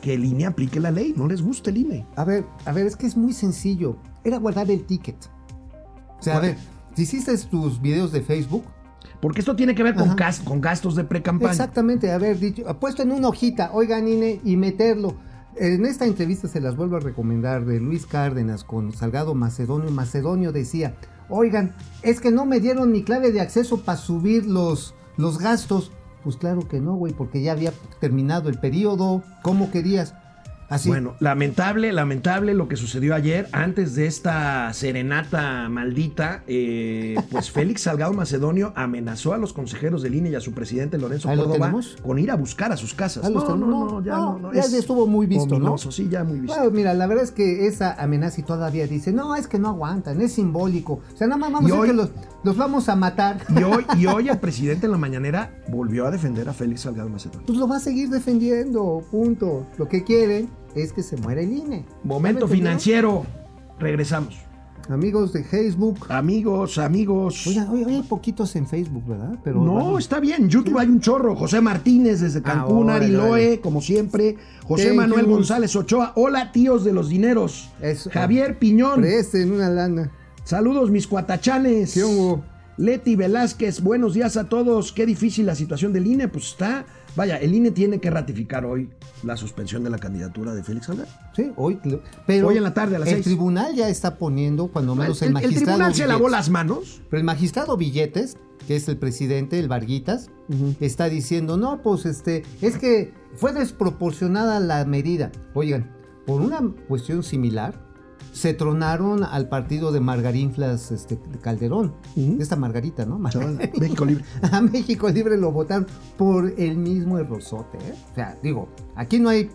[SPEAKER 1] que el INE aplique la ley. No les gusta el INE.
[SPEAKER 2] A ver, a ver, es que es muy sencillo. Era guardar el ticket. O sea, a ver, si hiciste tus videos de Facebook,
[SPEAKER 1] Porque esto tiene que ver con,
[SPEAKER 2] Ajá.
[SPEAKER 1] gas- con gastos de pre-campaña.
[SPEAKER 2] Exactamente, haber dicho, puesto en una hojita, oigan INE, y meterlo. En esta entrevista se las vuelvo a recomendar de Luis Cárdenas con Salgado Macedonio. Macedonio decía, oigan, es que no me dieron mi clave de acceso para subir los, los gastos. Pues claro que no, güey, porque ya había terminado el periodo. ¿Cómo querías? Así.
[SPEAKER 1] Bueno, lamentable, lamentable lo que sucedió ayer antes de esta serenata maldita. eh, pues Félix Salgado Macedonio amenazó a los consejeros del INE y a su presidente Lorenzo
[SPEAKER 2] ¿Ahí lo
[SPEAKER 1] Córdoba con ir a buscar a sus casas. No, no,
[SPEAKER 2] tenemos.
[SPEAKER 1] no, ya
[SPEAKER 2] No,
[SPEAKER 1] no, no,
[SPEAKER 2] ya
[SPEAKER 1] es
[SPEAKER 2] estuvo muy visto, ¿no?
[SPEAKER 1] ominoso, Sí, ya muy visto.
[SPEAKER 2] Bueno, mira, la verdad es que esa amenaza y todavía dice, no, es que no aguantan, es simbólico. O sea, nada más vamos
[SPEAKER 1] Y
[SPEAKER 2] a
[SPEAKER 1] hoy-
[SPEAKER 2] que los, los vamos a matar.
[SPEAKER 1] Y hoy, y hoy el presidente en la mañanera volvió a defender a Félix Salgado Macedonio.
[SPEAKER 2] Pues lo va a seguir defendiendo, punto. Lo que quieren es que se muera el INE.
[SPEAKER 1] Momento financiero. Regresamos.
[SPEAKER 2] Amigos de Facebook.
[SPEAKER 1] Amigos, amigos.
[SPEAKER 2] Oigan, hoy, hoy hay poquitos en Facebook, ¿verdad? Pero
[SPEAKER 1] No, está bien. YouTube hay un chorro. José Martínez desde Cancún,
[SPEAKER 2] Ah, órale,
[SPEAKER 1] Ari Loe,
[SPEAKER 2] órale.
[SPEAKER 1] como siempre. José Manuel. González Ochoa. Hola, tíos de los dineros.
[SPEAKER 2] Eso.
[SPEAKER 1] Javier Piñón.
[SPEAKER 2] Presten una lana.
[SPEAKER 1] Saludos, mis cuatachanes.
[SPEAKER 2] ¿Qué hubo?
[SPEAKER 1] Leti Velázquez, buenos días a todos. Qué difícil la situación del INE. Pues está. Vaya, el INE tiene que ratificar hoy la suspensión de la candidatura de Félix Salgado.
[SPEAKER 2] Sí, hoy. Pero
[SPEAKER 1] Hoy en la tarde, a las
[SPEAKER 2] El
[SPEAKER 1] seis.
[SPEAKER 2] tribunal ya está poniendo, cuando menos el,
[SPEAKER 1] el, el
[SPEAKER 2] magistrado.
[SPEAKER 1] tribunal se lavó las manos.
[SPEAKER 2] Pero el magistrado Billetes, que es el presidente, el Varguitas, está diciendo, no, pues este, es que fue desproporcionada la medida. Oigan, por una cuestión similar, se tronaron al partido de Margarinflas este, de Calderón.
[SPEAKER 1] Ujú.
[SPEAKER 2] Esta Margarita, ¿no?
[SPEAKER 1] Chaval, México Libre.
[SPEAKER 2] A México Libre lo votaron por el mismo errorzote. ¿eh? O sea, digo, aquí no hay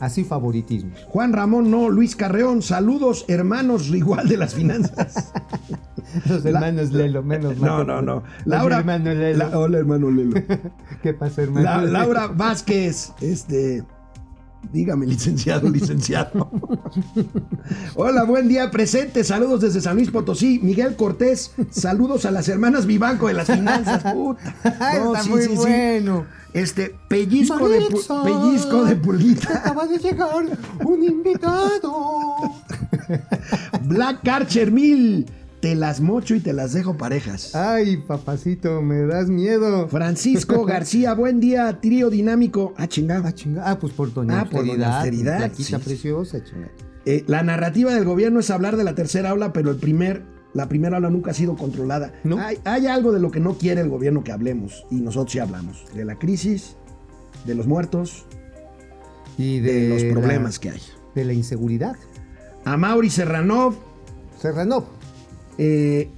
[SPEAKER 2] así favoritismo.
[SPEAKER 1] Juan Ramón, no. Luis Carreón, saludos, hermanos igual de las finanzas.
[SPEAKER 2] Los hermanos Lelo, menos mal.
[SPEAKER 1] No, no, no. Laura.
[SPEAKER 2] Lelo.
[SPEAKER 1] La- hola, hermano Lelo.
[SPEAKER 2] ¿Qué pasa, hermano?
[SPEAKER 1] La- Laura Vázquez, este. Dígame, licenciado, licenciado. Hola, buen día, presente. Saludos desde San Luis Potosí. Miguel Cortés, saludos a las hermanas Vivanco de las finanzas. Puta. No,
[SPEAKER 2] Está
[SPEAKER 1] sí,
[SPEAKER 2] muy
[SPEAKER 1] sí, sí.
[SPEAKER 2] bueno.
[SPEAKER 1] Este, pellizco de, pellizco de pulguita.
[SPEAKER 2] Acaba de llegar un invitado.
[SPEAKER 1] Black Archer Mil. Te las mocho y te las dejo parejas.
[SPEAKER 2] Ay, papacito, me das miedo.
[SPEAKER 1] Francisco García, buen día, trío dinámico. Ah, chingada.
[SPEAKER 2] Ah, chinga. Ah, pues por doña
[SPEAKER 1] Ah, por doña
[SPEAKER 2] austeridad.
[SPEAKER 1] Austeridad,
[SPEAKER 2] Flaquita
[SPEAKER 1] sí.
[SPEAKER 2] preciosa, chinga.
[SPEAKER 1] Eh, la narrativa del gobierno es hablar de la tercera ola, pero el primer, la primera ola nunca ha sido controlada.
[SPEAKER 2] ¿No?
[SPEAKER 1] Hay, hay algo de lo que no quiere el gobierno que hablemos, y nosotros sí hablamos. De la crisis, de los muertos,
[SPEAKER 2] Y
[SPEAKER 1] de,
[SPEAKER 2] de
[SPEAKER 1] los
[SPEAKER 2] la-
[SPEAKER 1] problemas que hay.
[SPEAKER 2] de la inseguridad.
[SPEAKER 1] A Mauri Serranov,
[SPEAKER 2] Serranov.
[SPEAKER 1] Eh,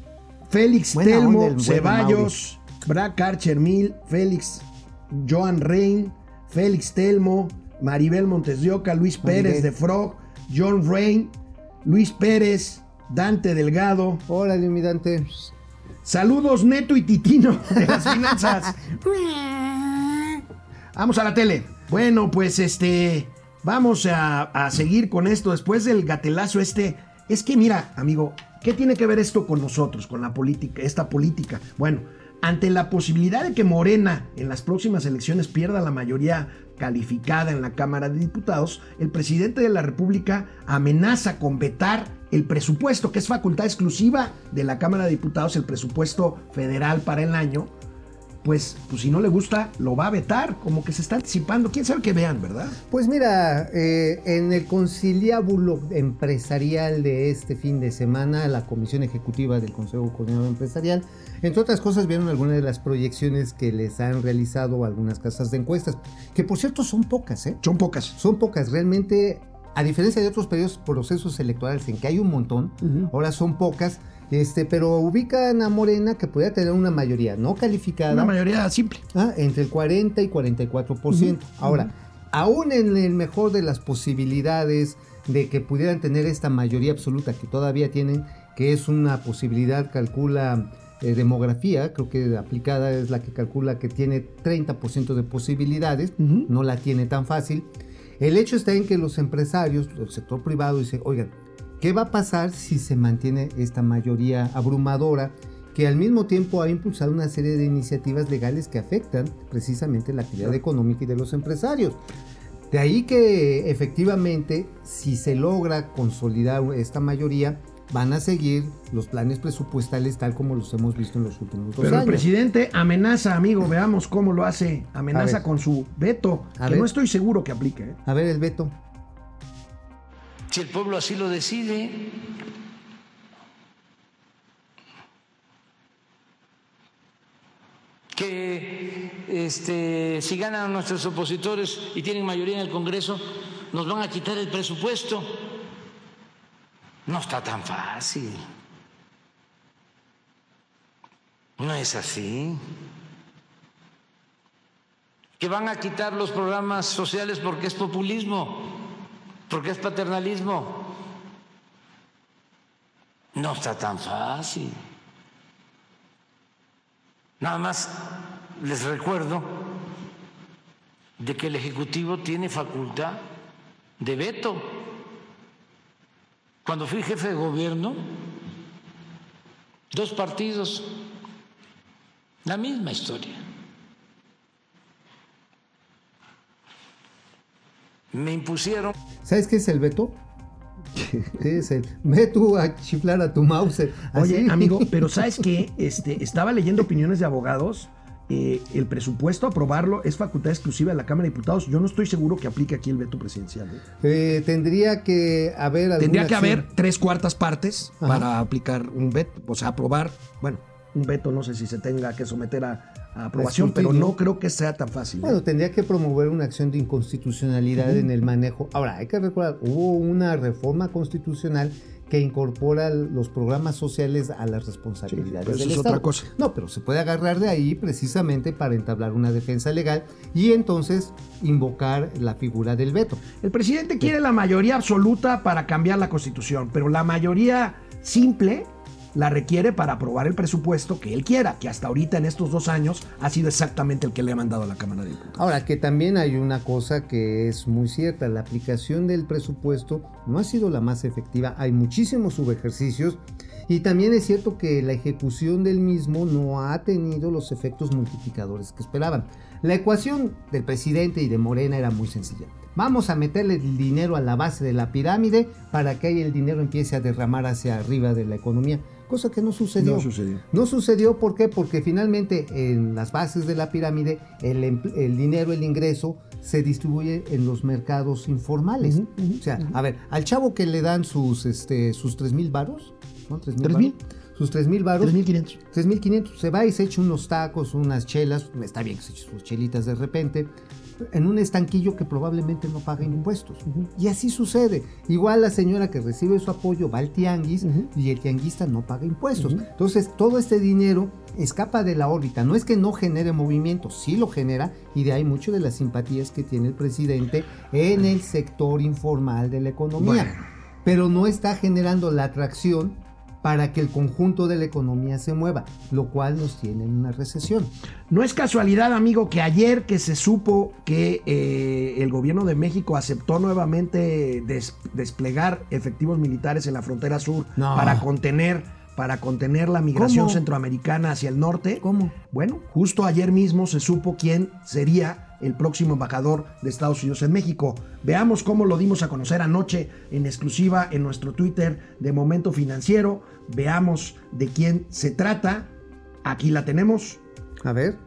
[SPEAKER 1] Félix
[SPEAKER 2] Buena
[SPEAKER 1] Telmo, Ceballos, Brack Archer Mil, Félix Joan Rein, Félix Telmo, Maribel Montes de Oca, Luis
[SPEAKER 2] Maribel.
[SPEAKER 1] Pérez de Frog, John Rain, Luis Pérez, Dante Delgado.
[SPEAKER 2] Órale, mi Dante.
[SPEAKER 1] Saludos Neto y Titino de las finanzas. Vamos a la tele. Bueno, pues este, vamos a, a seguir con esto después del gatelazo este. Es que mira, amigo, ¿qué tiene que ver esto con nosotros, con la política, esta política? Bueno, ante la posibilidad de que Morena en las próximas elecciones pierda la mayoría calificada en la Cámara de Diputados, el presidente de la República amenaza con vetar el presupuesto, que es facultad exclusiva de la Cámara de Diputados, el presupuesto federal para el año, pues, pues si no le gusta, lo va a vetar, como que se está anticipando. ¿Quién sabe que vean, verdad?
[SPEAKER 2] Pues mira, eh, en el conciliábulo empresarial de este fin de semana, la Comisión Ejecutiva del Consejo Coordinador Empresarial, entre otras cosas, vieron algunas de las proyecciones que les han realizado algunas casas de encuestas, que por cierto son pocas, ¿eh?
[SPEAKER 1] Son pocas.
[SPEAKER 2] Son pocas, realmente, a diferencia de otros periodos, procesos electorales en que hay un montón, ahora son pocas, este, pero ubican a Morena que podría tener una mayoría no calificada.
[SPEAKER 1] Una mayoría simple.
[SPEAKER 2] Ah, entre el 40 y 44%. Ahora, aún en el mejor de las posibilidades de que pudieran tener esta mayoría absoluta que todavía tienen, que es una posibilidad, calcula eh, demografía, creo que aplicada es la que calcula que tiene 30% de posibilidades, no la tiene tan fácil. El hecho está en que los empresarios, el sector privado, dice, oigan, ¿qué va a pasar si se mantiene esta mayoría abrumadora que al mismo tiempo ha impulsado una serie de iniciativas legales que afectan precisamente la actividad económica y de los empresarios? De ahí que efectivamente, si se logra consolidar esta mayoría, van a seguir los planes presupuestales tal como los hemos visto en los últimos dos
[SPEAKER 1] Pero el
[SPEAKER 2] años.
[SPEAKER 1] presidente amenaza, amigo, veamos cómo lo hace. Amenaza con su veto,
[SPEAKER 2] A
[SPEAKER 1] que
[SPEAKER 2] ver.
[SPEAKER 1] no estoy seguro que aplique. ¿eh?
[SPEAKER 2] A ver, el veto.
[SPEAKER 5] Si el pueblo así lo decide. Que este, si ganan nuestros opositores y tienen mayoría en el Congreso, nos van a quitar el presupuesto. No está tan fácil. No es así. Que van a quitar los programas sociales porque es populismo porque es paternalismo. No está tan fácil. Nada más les recuerdo de que el Ejecutivo tiene facultad de veto. Cuando fui jefe de gobierno, dos partidos, la misma historia. Me impusieron
[SPEAKER 2] ¿Sabes qué es el veto? Sí, es el ve tú a chiflar a tu mouse.
[SPEAKER 1] Oye, amigo, pero ¿sabes qué? Este, estaba leyendo opiniones de abogados. eh, el presupuesto, aprobarlo, es facultad exclusiva de la Cámara de Diputados. Yo no estoy seguro que aplique aquí el veto presidencial. ¿eh?
[SPEAKER 2] Eh, tendría que haber alguna
[SPEAKER 1] Tendría que
[SPEAKER 2] acción.
[SPEAKER 1] haber tres cuartas partes
[SPEAKER 2] Ajá.
[SPEAKER 1] para aplicar un veto, o sea, aprobar. Bueno, un veto no sé si se tenga que someter a aprobación, pero no creo que sea tan fácil. ¿eh?
[SPEAKER 2] Bueno, tendría que promover una acción de inconstitucionalidad en el manejo. Ahora, hay que recordar, hubo una reforma constitucional que incorpora los programas sociales a las responsabilidades
[SPEAKER 1] Sí, pero eso
[SPEAKER 2] del
[SPEAKER 1] es
[SPEAKER 2] Estado.
[SPEAKER 1] otra cosa.
[SPEAKER 2] No, pero se puede agarrar de ahí precisamente para entablar una defensa legal y entonces invocar la figura del veto.
[SPEAKER 1] El presidente quiere la mayoría absoluta para cambiar la constitución, pero la mayoría simple la requiere para aprobar el presupuesto que él quiera, que hasta ahorita en estos dos años ha sido exactamente el que le ha mandado a la Cámara de Diputados.
[SPEAKER 2] Ahora, que también hay una cosa que es muy cierta, la aplicación del presupuesto no ha sido la más efectiva, hay muchísimos subejercicios y también es cierto que la ejecución del mismo no ha tenido los efectos multiplicadores que esperaban. La ecuación del presidente y de Morena era muy sencilla. Vamos a meterle el dinero a la base de la pirámide para que ahí el dinero empiece a derramar hacia arriba de la economía, cosa que no sucedió.
[SPEAKER 1] No sucedió.
[SPEAKER 2] No sucedió, ¿por qué? Porque finalmente en las bases de la pirámide el, el dinero, el ingreso, se distribuye en los mercados informales. O sea, a ver, al chavo que le dan sus, este, sus 3 mil varos, ¿no? 3
[SPEAKER 1] ¿Tres mil?
[SPEAKER 2] sus 3 mil baros.
[SPEAKER 1] 3.500.
[SPEAKER 2] 3.500, se va y se echa unos tacos, unas chelas, está bien que se eche sus chelitas de repente, en un estanquillo que probablemente no paga impuestos. Y así sucede. Igual la señora que recibe su apoyo va al tianguis y el tianguista no paga impuestos. Entonces todo este dinero escapa de la órbita. No es que no genere movimiento, sí lo genera y de ahí mucho de las simpatías que tiene el presidente en el sector informal de la economía.
[SPEAKER 1] Bueno.
[SPEAKER 2] Pero no está generando la atracción para que el conjunto de la economía se mueva, lo cual nos tiene en una recesión.
[SPEAKER 1] No es casualidad, amigo, que ayer que se supo que eh, el gobierno de México aceptó nuevamente des- desplegar efectivos militares en la frontera sur
[SPEAKER 2] No.
[SPEAKER 1] para contener para contener la migración
[SPEAKER 2] ¿Cómo?
[SPEAKER 1] centroamericana hacia el norte.
[SPEAKER 2] ¿Cómo?
[SPEAKER 1] Bueno, justo ayer mismo se supo quién sería el próximo embajador de Estados Unidos en México. Veamos cómo lo dimos a conocer anoche en exclusiva en nuestro Twitter de Momento Financiero. Veamos de quién se trata. Aquí la tenemos.
[SPEAKER 2] A ver.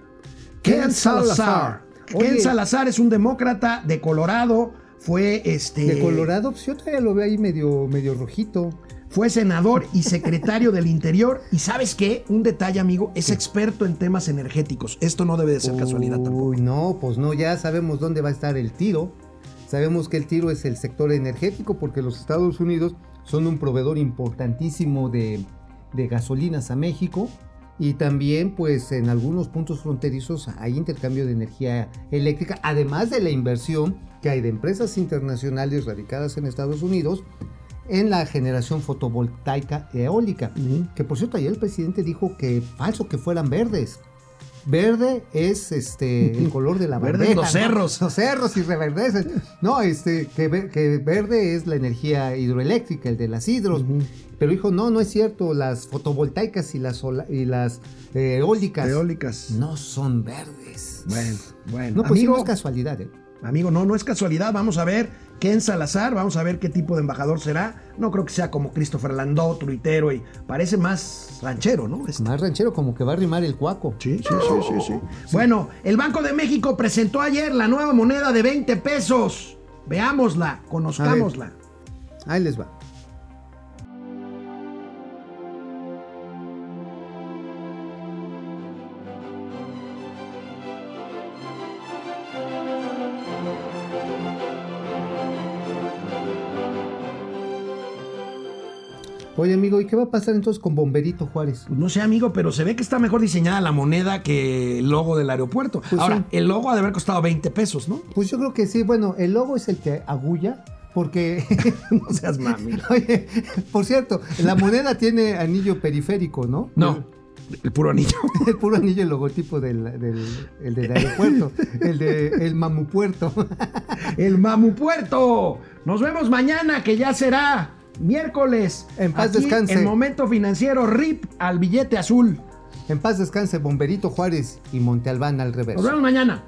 [SPEAKER 1] Ken Salazar.
[SPEAKER 2] Oye,
[SPEAKER 1] Ken Salazar es un demócrata de Colorado. Fue este.
[SPEAKER 2] de Colorado, pues yo todavía lo veo ahí medio, medio rojito.
[SPEAKER 1] Fue senador y secretario del Interior. Y sabes qué? Un detalle, amigo, es experto en temas energéticos. Esto no debe de ser casualidad tampoco.
[SPEAKER 2] Uy, no, pues no, ya sabemos dónde va a estar el tiro. Sabemos que el tiro es el sector energético porque los Estados Unidos son un proveedor importantísimo de, de gasolinas a México y también pues en algunos puntos fronterizos hay intercambio de energía eléctrica, además de la inversión que hay de empresas internacionales radicadas en Estados Unidos en la generación fotovoltaica eólica. Que por cierto, ayer el presidente dijo que falso que fueran verdes. Verde es este el color de la
[SPEAKER 1] Verde los
[SPEAKER 2] ¿no?
[SPEAKER 1] cerros.
[SPEAKER 2] Los cerros y reverdecen. No, este, que, que verde es la energía hidroeléctrica, el de las hidros. Pero dijo, no, no es cierto, las fotovoltaicas y las, y las eh, eólicas
[SPEAKER 1] Eólicas.
[SPEAKER 2] no son verdes.
[SPEAKER 1] Bueno, bueno.
[SPEAKER 2] No, pues sí, no es casualidad, ¿eh?
[SPEAKER 1] amigo, no, no es casualidad. Vamos a ver Ken Salazar. Vamos a ver qué tipo de embajador será. No creo que sea como Christopher Landó, tuitero y parece más ranchero, ¿no? Este.
[SPEAKER 2] Más ranchero, como que va a rimar el cuaco.
[SPEAKER 1] Sí, sí, sí, sí, sí. Bueno, el Banco de México presentó ayer la nueva moneda de 20 pesos. Veámosla, conozcámosla.
[SPEAKER 2] Ahí les va. Oye, amigo, ¿y qué va a pasar entonces con Bomberito Juárez?
[SPEAKER 1] No sé, amigo, pero se ve que está mejor diseñada la moneda que el logo del aeropuerto.
[SPEAKER 2] Pues
[SPEAKER 1] Ahora,
[SPEAKER 2] sí.
[SPEAKER 1] el logo ha de haber costado 20 pesos, ¿no?
[SPEAKER 2] Pues yo creo que sí. Bueno, el logo es el que agulla, porque.
[SPEAKER 1] No seas mami.
[SPEAKER 2] Oye, por cierto, la moneda tiene anillo periférico, ¿no?
[SPEAKER 1] No, el puro anillo.
[SPEAKER 2] El puro anillo, el logotipo del, del, el del aeropuerto, el de el mamupuerto.
[SPEAKER 1] El Mamupuerto. Nos vemos mañana, que ya será miércoles.
[SPEAKER 2] En paz
[SPEAKER 1] Aquí,
[SPEAKER 2] descanse.
[SPEAKER 1] En momento financiero, rip al billete azul.
[SPEAKER 2] En paz descanse, Bomberito Juárez y Montealbán al revés.
[SPEAKER 1] Nos vemos mañana.